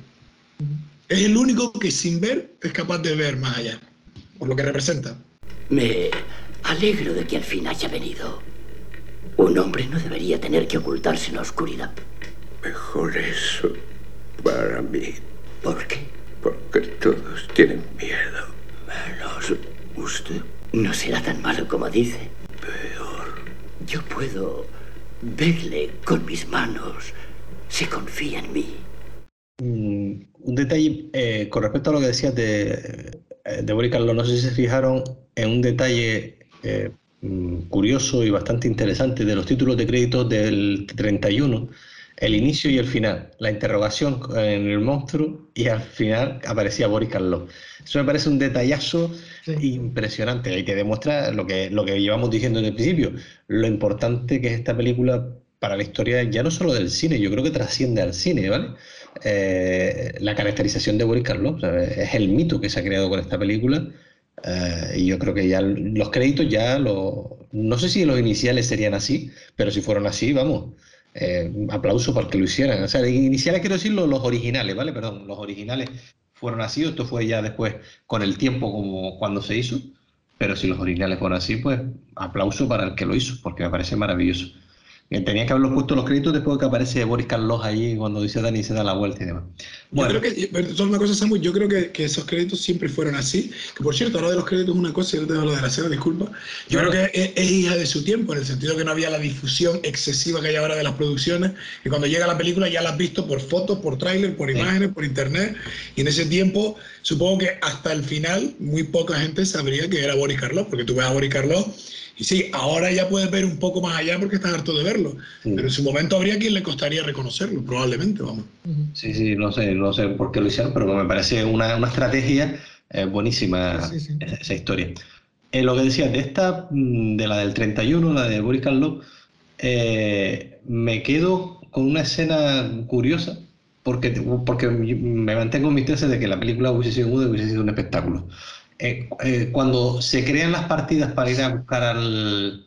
Es el único que sin ver es capaz de ver más allá, por lo que representa. Me alegro de que al fin haya venido. Un hombre no debería tener que ocultarse en la oscuridad. Mejor eso para mí. ¿Por qué? Porque todos tienen miedo. Menos usted. No será tan malo como dice. Peor. Yo puedo verle con mis manos. Se confía en mí. Mm, un detalle eh, con respecto a lo que decías de, eh, de Boris Carlos, no sé si se fijaron en un detalle eh, Mm, curioso y bastante interesante de los títulos de crédito del 31, el inicio y el final, la interrogación en el monstruo y al final aparecía Boris Karloff. Eso me parece un detallazo impresionante y que demuestra lo que, lo que llevamos diciendo desde el principio, lo importante que es esta película para la historia ya no solo del cine, yo creo que trasciende al cine, ¿vale? Eh, la caracterización de Boris Karloff, es el mito que se ha creado con esta película eh, y yo creo que ya los créditos ya lo, no sé si los iniciales serían así, pero si fueron así, vamos, eh, aplauso para que lo hicieran. O sea, iniciales quiero decir los, originales, ¿vale? Perdón, los originales fueron así, esto fue ya después con el tiempo como cuando se hizo, pero si los originales fueron así, pues aplauso para el que lo hizo, porque me parece maravilloso. Tenía que haberlo puesto los créditos después de que aparece Boris Carlos ahí cuando dice Dani se da la vuelta y demás. Bueno. Yo creo que, una cosa, Samuel, yo creo que, que, esos créditos siempre fueron así. Que por cierto, ahora de los créditos es una cosa, yo te hablo de la escena, disculpa. Yo creo que es, hija de su tiempo, en el sentido que no había la difusión excesiva que hay ahora de las producciones. Y cuando llega la película ya la has visto por fotos, por tráiler, por imágenes, por internet. Y en ese tiempo, supongo que hasta el final, muy poca gente sabría que era Boris Carlos, porque tú ves a Boris Carlos y sí, ahora ya puedes ver un poco más allá porque estás harto de verlo. Pero en su momento habría quien le costaría reconocerlo, probablemente, vamos. Sí, sí, no sé, no sé por qué lo hicieron, pero me parece una, una estrategia eh, buenísima Esa, historia. Eh, lo que decía, de esta, mm, de la del 31, la de Boris Karloff, eh, me quedo con una escena curiosa porque, porque me mantengo en mis tesis de que la película hubiese sido hubiese sido un espectáculo. Eh, eh, cuando se crean las partidas para ir a buscar al,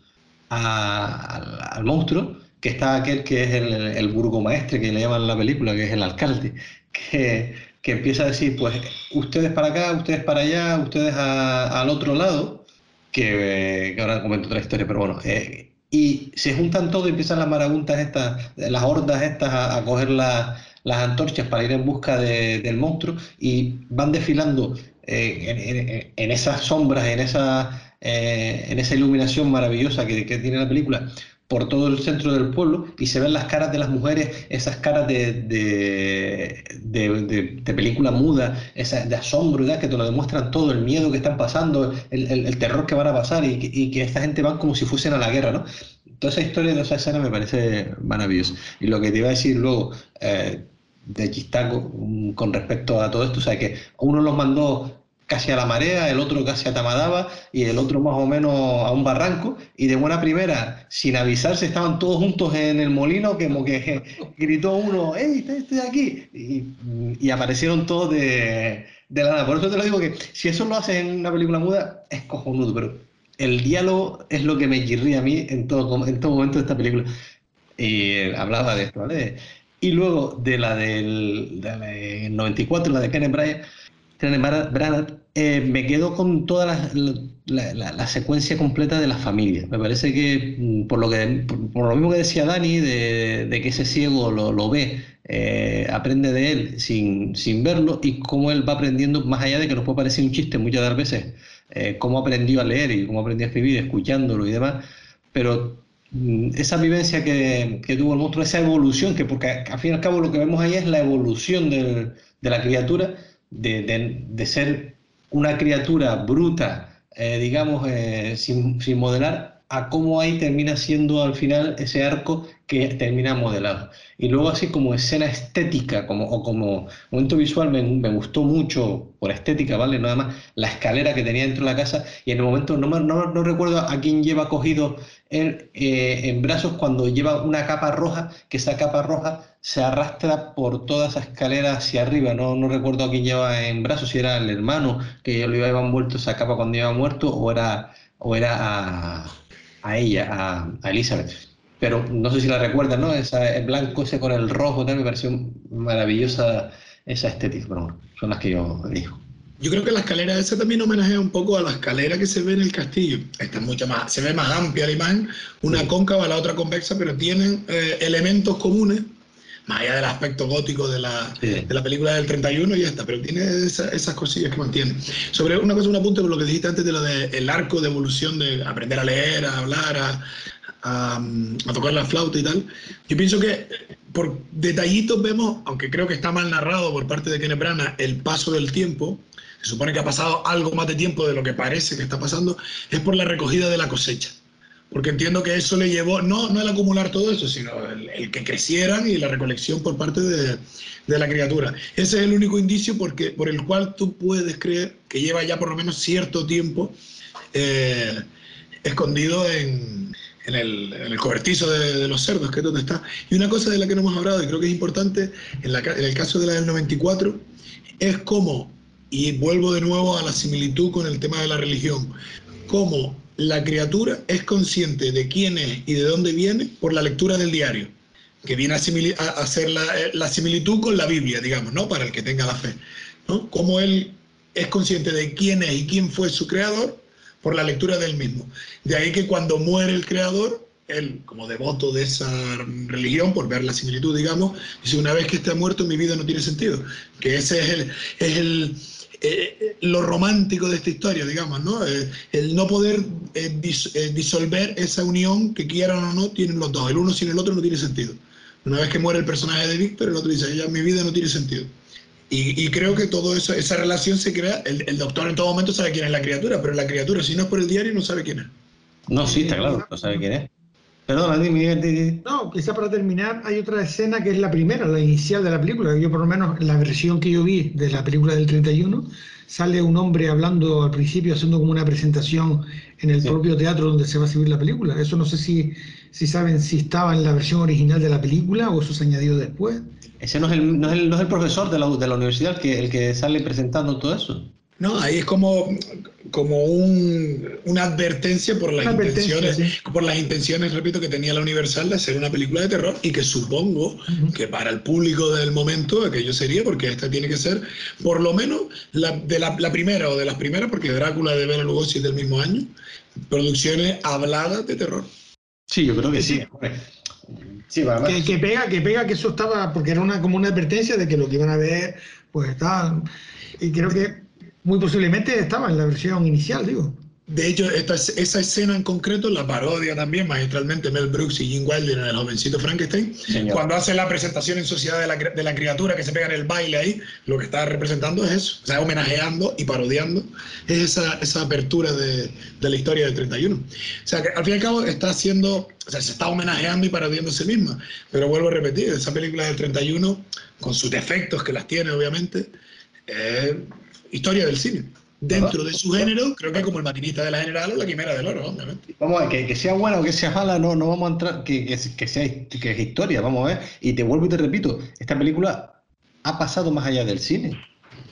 monstruo, que está aquel que es el, el, burgomaestre, que le llaman la película, que es el alcalde, que, empieza a decir, pues ustedes para acá, ustedes para allá, ustedes al otro lado, que, que, ahora comento otra historia, pero bueno, eh, y se juntan todos y empiezan las marabuntas estas, las hordas estas a, coger las antorchas para ir en busca del monstruo y van desfilando eh, en, esas sombras, en esa, eh, en esa iluminación maravillosa que, tiene la película, por todo el centro del pueblo y se ven las caras de las mujeres, esas caras de, de, película muda, esa, de asombro, que te lo demuestran todo, el miedo que están pasando, el, terror que van a pasar y que, esta gente van como si fuesen a la guerra, ¿no? Toda esa historia de esa escena me parece maravillosa. Y lo que te iba a decir luego, eh, de Chistaco con respecto a todo esto, o sea, que uno los mandó casi a la marea, el otro casi a Tamadaba y el otro más o menos a un barranco. Y de buena primera, sin avisarse, estaban todos juntos en el molino, como que gritó uno, ¡Ey, estoy aquí! Y, aparecieron todos de, de la nada. Por eso te lo digo que si eso lo haces en una película muda, es cojonudo, pero el diálogo es lo que me chirría a mí en todo, en todo momento de esta película. Y hablaba de esto, ¿vale? Y luego de la del, 94, la de Kenneth Bryant, Branagh, eh, me quedo con toda la, la, secuencia completa de la familia. Me parece que, mm, por lo, que, por, lo mismo que decía Dani, de, de que ese ciego lo, lo ve, eh, aprende de él sin, sin, verlo y cómo él va aprendiendo, más allá de que nos puede parecer un chiste muchas de las veces, eh, cómo aprendió a leer y cómo aprendió a escribir, escuchándolo y demás, pero esa vivencia que, que, tuvo el monstruo, esa evolución, que porque al fin y al cabo lo que vemos ahí es la evolución del, de la criatura, de, de, ser una criatura bruta, eh, digamos, eh, sin, sin modelar, a cómo ahí termina siendo al final ese arco que termina modelado. Y luego así como escena estética como, o como momento visual me, gustó mucho por estética, ¿vale? Nada más la escalera que tenía dentro de la casa y en el momento no, no, no recuerdo a quién lleva cogido eh, en brazos cuando lleva una capa roja, que esa capa roja se arrastra por toda esa escalera hacia arriba. No, no recuerdo a quién lleva en brazos, si era el hermano que lo iba envuelto esa capa cuando iba muerto o era, o era a, a ella, a, a Elizabeth pero no sé si la recuerdan, ¿no? Esa, el blanco ese con el rojo, me pareció maravillosa esa estética, pero son las que yo elijo. Yo creo que la escalera esa también homenajea un poco a la escalera que se ve en el castillo. Esta es mucho más, se ve más amplia la imagen, una cóncava, la otra convexa, pero tienen eh, elementos comunes, más allá del aspecto gótico de la, de la película del 31 y ya está, pero tiene esas cosillas que mantiene. Sobre una cosa, un apunte por lo que dijiste antes de lo del arco de evolución de aprender a leer, a hablar, a, a, tocar la flauta y tal. Yo pienso que por detallitos vemos, aunque creo que está mal narrado por parte de Kenneth Branagh, el paso del tiempo, se supone que ha pasado algo más de tiempo de lo que parece que está pasando, es por la recogida de la cosecha. Porque entiendo que eso le llevó, no, no el acumular todo eso, sino el, que crecieran y la recolección por parte de, de, la criatura. Ese es el único indicio porque, por el cual tú puedes creer que lleva ya por lo menos cierto tiempo eh, escondido en, en el, cobertizo de, los cerdos, que es donde está. Y una cosa de la que no hemos hablado, y creo que es importante, en, el caso de la del 94, es cómo, y vuelvo de nuevo a la similitud con el tema de la religión, cómo la criatura es consciente de quién es y de dónde viene por la lectura del diario, que viene a, hacer la, similitud con la Biblia, digamos, ¿no? Para el que tenga la fe, ¿no? Cómo él es consciente de quién es y quién fue su creador por la lectura del mismo. De ahí que cuando muere el creador, él, como devoto de esa religión, por ver la similitud, digamos, dice, una vez que esté muerto, mi vida no tiene sentido. Que ese es el... Es el eh, lo romántico de esta historia, digamos, ¿no? Eh, el no poder eh, disolver esa unión que quieran o no tienen los dos. El uno sin el otro no tiene sentido. Una vez que muere el personaje de Víctor, el otro dice, ya mi vida no tiene sentido. Y, creo que todo eso, esa relación se crea. El, doctor en todo momento sabe quién es la criatura, pero la criatura, si no es por el diario, no sabe quién es. No, sí, está claro, no sabe quién es. Perdón, dime, No, quizá para terminar, hay otra escena que es la primera, la inicial de la película. Yo, por lo menos, la versión que yo vi de la película del 31, sale un hombre hablando al principio, haciendo como una presentación en el propio teatro donde se va a exhibir la película. Eso no sé si, si saben si estaba en la versión original de la película o eso se añadió después. Ese no es el, no es el, no es el profesor de la, de la universidad que, el que sale presentando todo eso. No, ahí es como, como un, una advertencia por las intenciones, por las intenciones, repito, que tenía la Universal de hacer una película de terror y que supongo que para el público del momento aquello sería, porque esta tiene que ser por lo menos la, de la, primera o de las primeras, porque Drácula de Bela Lugosi es del mismo año, producciones habladas de terror. Sí, yo creo que sí. Sí, que, que, pega, que pega que eso estaba, porque era una, como una advertencia de que lo que iban a ver, pues estaban. Y creo que muy posiblemente estaba en la versión inicial, digo. De hecho, esta, esa escena en concreto la parodia también magistralmente Mel Brooks y Jim Wilder en El jovencito Frankenstein. Cuando hace la presentación en sociedad de la, de la, criatura que se pega en el baile ahí, lo que está representando es eso. O sea, homenajeando y parodiando es esa, esa apertura de, de, la historia del 31. O sea, que al fin y al cabo está haciendo, o sea, se está homenajeando y parodiando a sí misma. Pero vuelvo a repetir, esa película del 31, con sus defectos que las tiene obviamente, es historia del cine. Dentro de su género, creo que como el maquinista de la general o la quimera del oro, obviamente. Vamos a ver, que, que sea buena o que sea mala, no, no vamos a entrar, que, que, que sea que es historia, vamos a ver. Y te vuelvo y te repito, esta película ha pasado más allá del cine.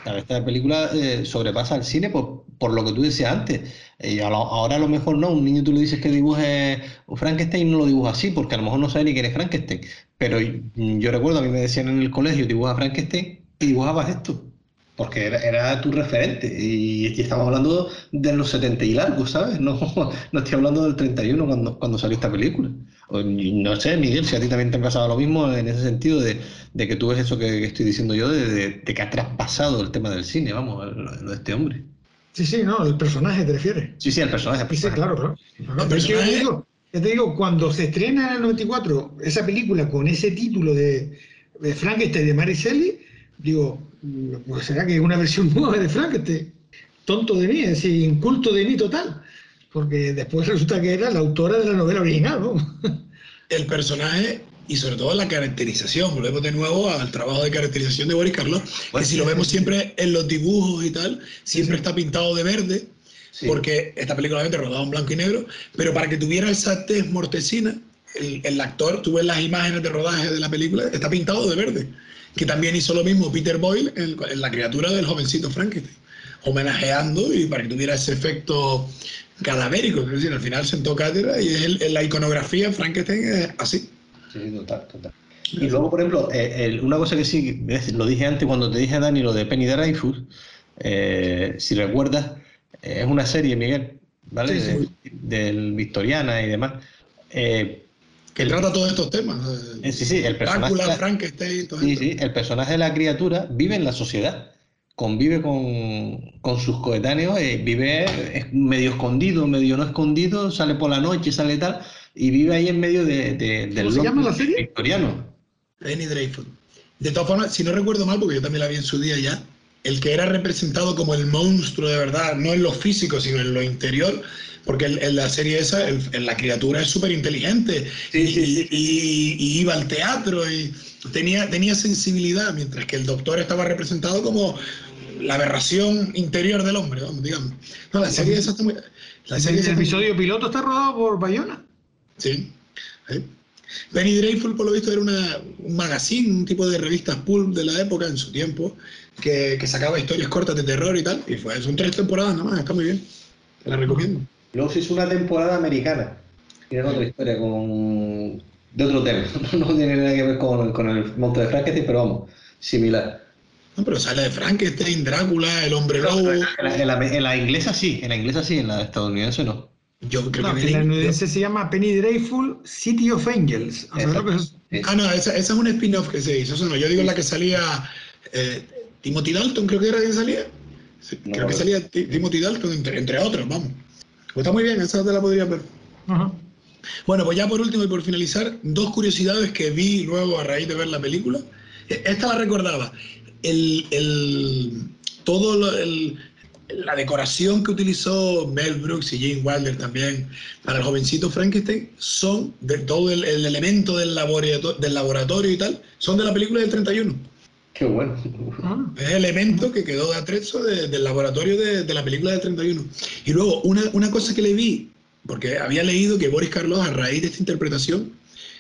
Esta película eh, sobrepasa al cine por, por, lo que tú decías antes. Eh, ahora a lo mejor no, un niño tú le dices que dibuje Frankenstein y no lo dibuja así, porque a lo mejor no sabe ni quién es Frankenstein. Pero yo, yo recuerdo, a mí me decían en el colegio, dibuja Frankenstein y dibujabas esto porque era, era, tu referente. Y, y, estamos hablando de los 70 y largos, ¿sabes? No, no estoy hablando del 31 cuando, cuando salió esta película. O, no sé, Miguel, si a ti también te ha pasado lo mismo en ese sentido de, de que tú ves eso que, que estoy diciendo yo, de, de, de, que ha traspasado el tema del cine, vamos, lo, lo de este hombre. Sí, sí, no, el personaje te refieres. Sí, sí, el personaje. Sí, sí, claro, claro. No, no, pero es que yo te, digo, yo te digo, cuando se estrena en el 94 esa película con ese título de, de Frankenstein de Mary Shelley, digo, pues será que es una versión nueva de Frankenstein. Tonto de mí, es decir, inculto de mí total. Porque después resulta que era la autora de la novela original, ¿no? El personaje y sobre todo la caracterización. Volvemos de nuevo al trabajo de caracterización de Boris Karloff, que si lo vemos siempre en los dibujos y tal, siempre está pintado de verde, sí. porque esta película obviamente rodada en blanco y negro, pero para que tuviera esa tez mortecina, el, el actor, tú ves las imágenes de rodaje de la película, está pintado de verde que también hizo lo mismo Peter Boyle en, en, la criatura del jovencito Frankenstein, homenajeando y para que tuviera ese efecto cadavérico, es decir, al final sentó cátedra y es el, la iconografía Frankenstein es así. Sí, total, total. Y luego, por ejemplo, eh, el, una cosa que sí, lo dije antes cuando te dije, Dani, lo de Penny Dreyfus, eh, si recuerdas, eh, es una serie, Miguel, ¿vale? Sí, sí. De, del Victoriana y demás. Eh, que el, trata todos estos temas. Eh, sí, sí, el personaje. Drácula, Frankenstein, todo sí, esto. sí, el personaje de la criatura vive en la sociedad, convive con, con sus coetáneos, eh, vive medio escondido, medio no escondido, sale por la noche, sale tal, y vive ahí en medio de, de, del ¿Cómo se llama la serie? victoriano. Penny Dreyfus. De todas formas, si no recuerdo mal, porque yo también la vi en su día ya, el que era representado como el monstruo de verdad, no en lo físico, sino en lo interior, porque en la serie esa, el, la criatura es súper inteligente sí, sí, y, y, y, iba al teatro y tenía, tenía sensibilidad, mientras que el doctor estaba representado como la aberración interior del hombre, digamos. No, la serie esa está muy... La serie el, el episodio piloto está rodado por Bayona. Sí. ¿sí? Penny Dreyfus, por lo visto, era una, un magazine, un tipo de revistas pulp de la época, en su tiempo, que, que sacaba historias cortas de terror y tal, y fue, son tres temporadas nomás, está muy bien. Te la recomiendo. Luego se hizo una temporada americana. Tiene otra historia con... de otro tema. No tiene nada que ver con, con el monte de Frankenstein, pero vamos, similar. No, pero sale de Frankenstein, Drácula, el hombre lobo. En la, en, la, en la, inglesa sí, en la inglesa sí, en la estadounidense no. Yo creo no, que, que la estadounidense se llama Penny Dreyful City of Angels. que es? Ah, no, esa, esa es un spin-off que se hizo. Eso no, yo digo la que salía eh, Timothy Dalton, creo que era quien salía. Sí, no, creo que salía Timothy Dalton, entre, entre otros, vamos. Pues está muy bien, esa te la podrías ver. Bueno, pues ya por último y por finalizar, dos curiosidades que vi luego a raíz de ver la película. Esta la recordaba. El, el, todo lo, el, la decoración que utilizó Mel Brooks y Gene Wilder también para el jovencito Frankenstein son de todo el, el elemento del laboratorio, del laboratorio y tal, son de la película del 31. Qué bueno. Es el elemento que quedó de atrezo de, del laboratorio de, de, la película del 31. Y luego, una, una cosa que le vi, porque había leído que Boris Karloff, a raíz de esta interpretación,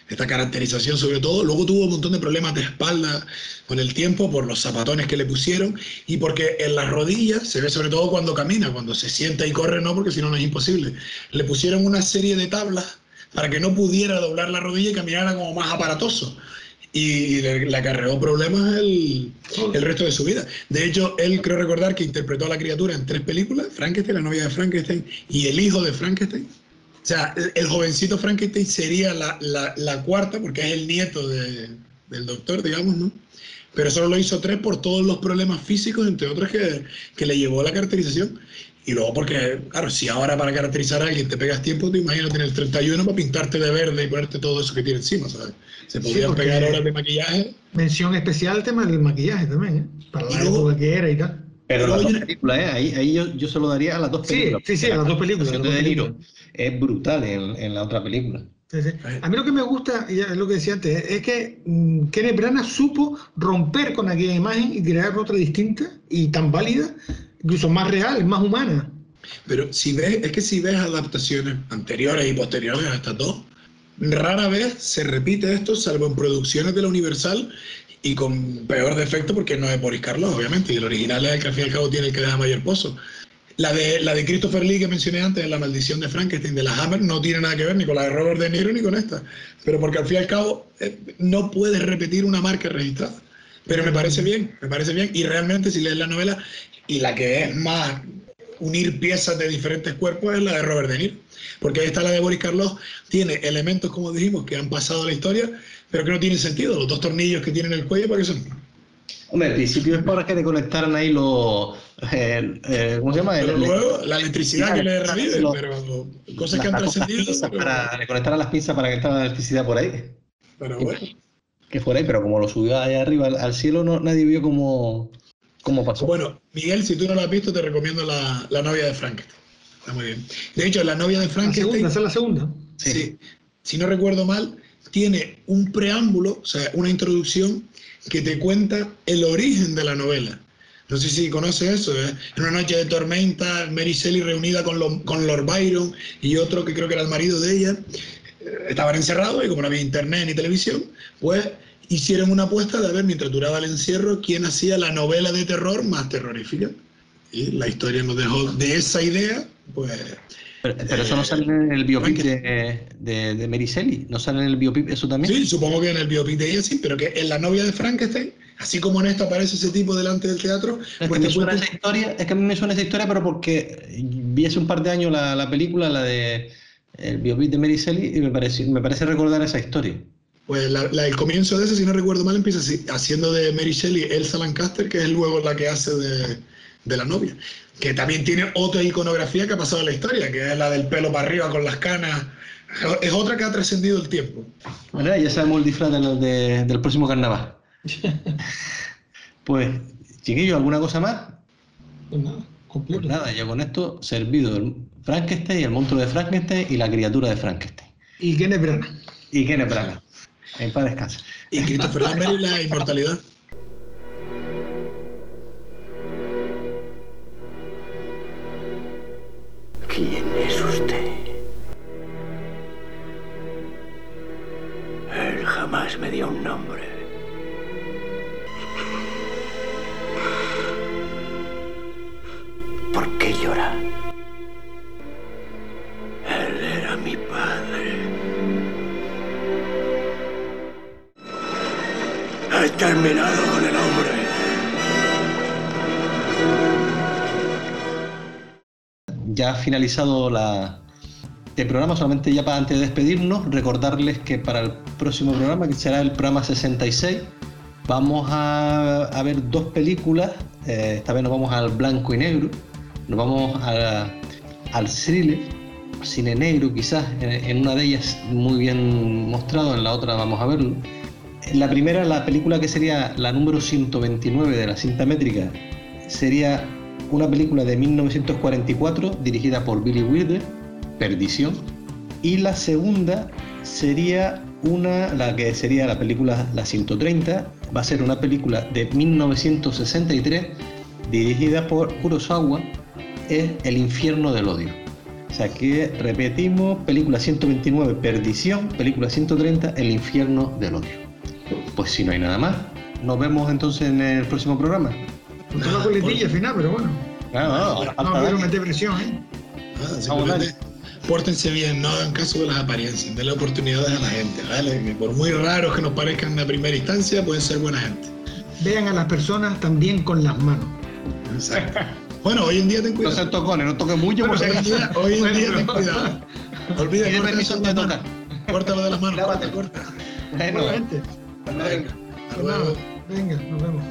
esta caracterización sobre todo, luego tuvo un montón de problemas de espalda con el tiempo por los zapatones que le pusieron y porque en las rodillas, se ve sobre todo cuando camina, cuando se sienta y corre no, porque si no no es imposible, le pusieron una serie de tablas para que no pudiera doblar la rodilla y caminara como más aparatoso y le, le acarreó problemas el, el, resto de su vida. De hecho, él creo recordar que interpretó a la criatura en tres películas, Frankenstein, la novia de Frankenstein y el hijo de Frankenstein. O sea, el, el jovencito Frankenstein sería la, la, la, cuarta, porque es el nieto de, del doctor, digamos, ¿no? Pero solo lo hizo tres por todos los problemas físicos, entre otros, que, que le llevó a la caracterización. Y luego porque, claro, si ahora para caracterizar a alguien te pegas tiempo, te imaginas tener el 31 para pintarte de verde y ponerte todo eso que tiene encima, ¿sabes? Se podrían sí, pegar horas de maquillaje. Mención especial al tema del maquillaje también, ¿eh? Para la época que era y tal. Pero las dos películas, ¿eh? ahí, ahí yo, yo, se lo daría a las dos películas. Sí, sí, sí a las dos películas. La de Niro es brutal en, en, la otra película. Sí, sí. A mí lo que me gusta, y es lo que decía antes, es que mm, Kenneth Branagh supo romper con aquella imagen y crear otra distinta y tan válida incluso más real, más humana. Pero si ves, es que si ves adaptaciones anteriores y posteriores a estas dos, rara vez se repite esto, salvo en producciones de la Universal y con peor defecto porque no es Boris Carlos, obviamente, y el original es el que al fin y al cabo tiene el que deja mayor pozo. La de, la de Christopher Lee que mencioné antes, La maldición de Frankenstein, de la Hammer, no tiene nada que ver ni con la de Robert De Niro ni con esta. Pero porque al fin y al cabo eh, no puedes repetir una marca registrada. Pero me parece bien, me parece bien. Y realmente si lees la novela, y la que es más unir piezas de diferentes cuerpos es la de Robert De Niro. Porque ahí está la de Boris Karloff, tiene elementos, como dijimos, que han pasado a la historia, pero que no tienen sentido. Los dos tornillos que tienen el cuello, ¿para qué son? Hombre, al principio es para que te conectaran ahí los. eh, eh, ¿Cómo se llama? Pero El- el- luego la electricidad que le revive, pero cosas que han trascendido. pero- Para le conectaran las pinzas para que estaba la electricidad por ahí. Pero bueno. Que fuera ahí, pero como lo subió allá arriba al, al cielo, no, nadie vio cómo, cómo pasó. Bueno, Miguel, si tú no lo has visto, te recomiendo la, la novia de Frankenstein. Está muy bien. De hecho, la novia de La segunda, Frankenstein, esa es la segunda. Sí. sí, si no recuerdo mal, tiene un preámbulo, o sea, una introducción que te cuenta el origen de la novela. No sé si conoces eso. ¿eh? En una noche de tormenta, Mary Shelley reunida con, lo- con Lord Byron y otro que creo que era el marido de ella, eh, estaban encerrados y como no había internet ni televisión, pues hicieron una apuesta de ver, mientras duraba el encierro, quién hacía la novela de terror más terrorífica. Y la historia nos dejó de esa idea, pues Pero, pero eso no sale en el biopic de, de, de Mary Shelley. ¿No sale en el biopic eso también? Sí, supongo que en el biopic de ella sí, pero que en la novia de Frankenstein, así como en esta aparece ese tipo delante del teatro, Es que, pues me suena esa historia, es que a mí me suena esa historia, pero porque vi hace un par de años la, la película, la de el biopic de Mary Shelley, y me parece, me parece recordar esa historia. Pues la- la- el comienzo de ese, si no recuerdo mal, empieza así, haciendo de Mary Shelley Elsa Lancaster, que es luego la que hace de, de la novia. Que también tiene otra iconografía que ha pasado en la historia, que es la del pelo para arriba con las canas. Es otra que ha trascendido el tiempo. Bueno, ya sabemos el disfraz del, de- del próximo carnaval. pues, chiquillos, ¿alguna cosa más? Pues nada, completo. Pues nada, ya con esto servido el Frankenstein, el monstruo de Frankenstein y la criatura de Frankenstein. Y Kenneth Branagh. Y Kenneth Branagh. En paz descanse. Y Christopher Lambert y la inmortalidad. ¿Quién es usted? Él jamás me dio un nombre. Ha finalizado la, el programa, solamente ya para antes de despedirnos, recordarles que para el próximo programa, que será el programa 66, vamos a, a ver dos películas, eh, esta vez nos vamos al blanco y negro, nos vamos a- al thriller, cine negro quizás, en, en una de ellas muy bien mostrado, en la otra vamos a verlo. La primera, la película que sería la número 129 de la cinta métrica, sería una película de 1944 dirigida por Billy Wilder, Perdición. Y la segunda sería una, la que sería la película La 130, va a ser una película de 1963 dirigida por Kurosawa, es El infierno del odio. O sea que repetimos, película 129, Perdición, película 130, El infierno del odio. Pues si no hay nada más, nos vemos entonces en el próximo programa. Faltó la coletilla al final, pero bueno. Claro, no, No quiero Dani. meter presión, ¿eh? Nada, simplemente pórtense bien, no hagan caso de las apariencias, denle oportunidades a la gente, ¿vale? Que por muy raros que nos parezcan a primera instancia, pueden ser buena gente. Vean a las personas también con las manos. Exacto. Bueno, hoy en día ten No cuidado. se tocones, no toques mucho Hoy porque en día, hoy en día ten cuidado. Olvida corta permiso de tocar. manos. Córtalo de las manos, Lávate. corta, corta. Bueno. Venga, Pues nada, luego. Venga, nos vemos.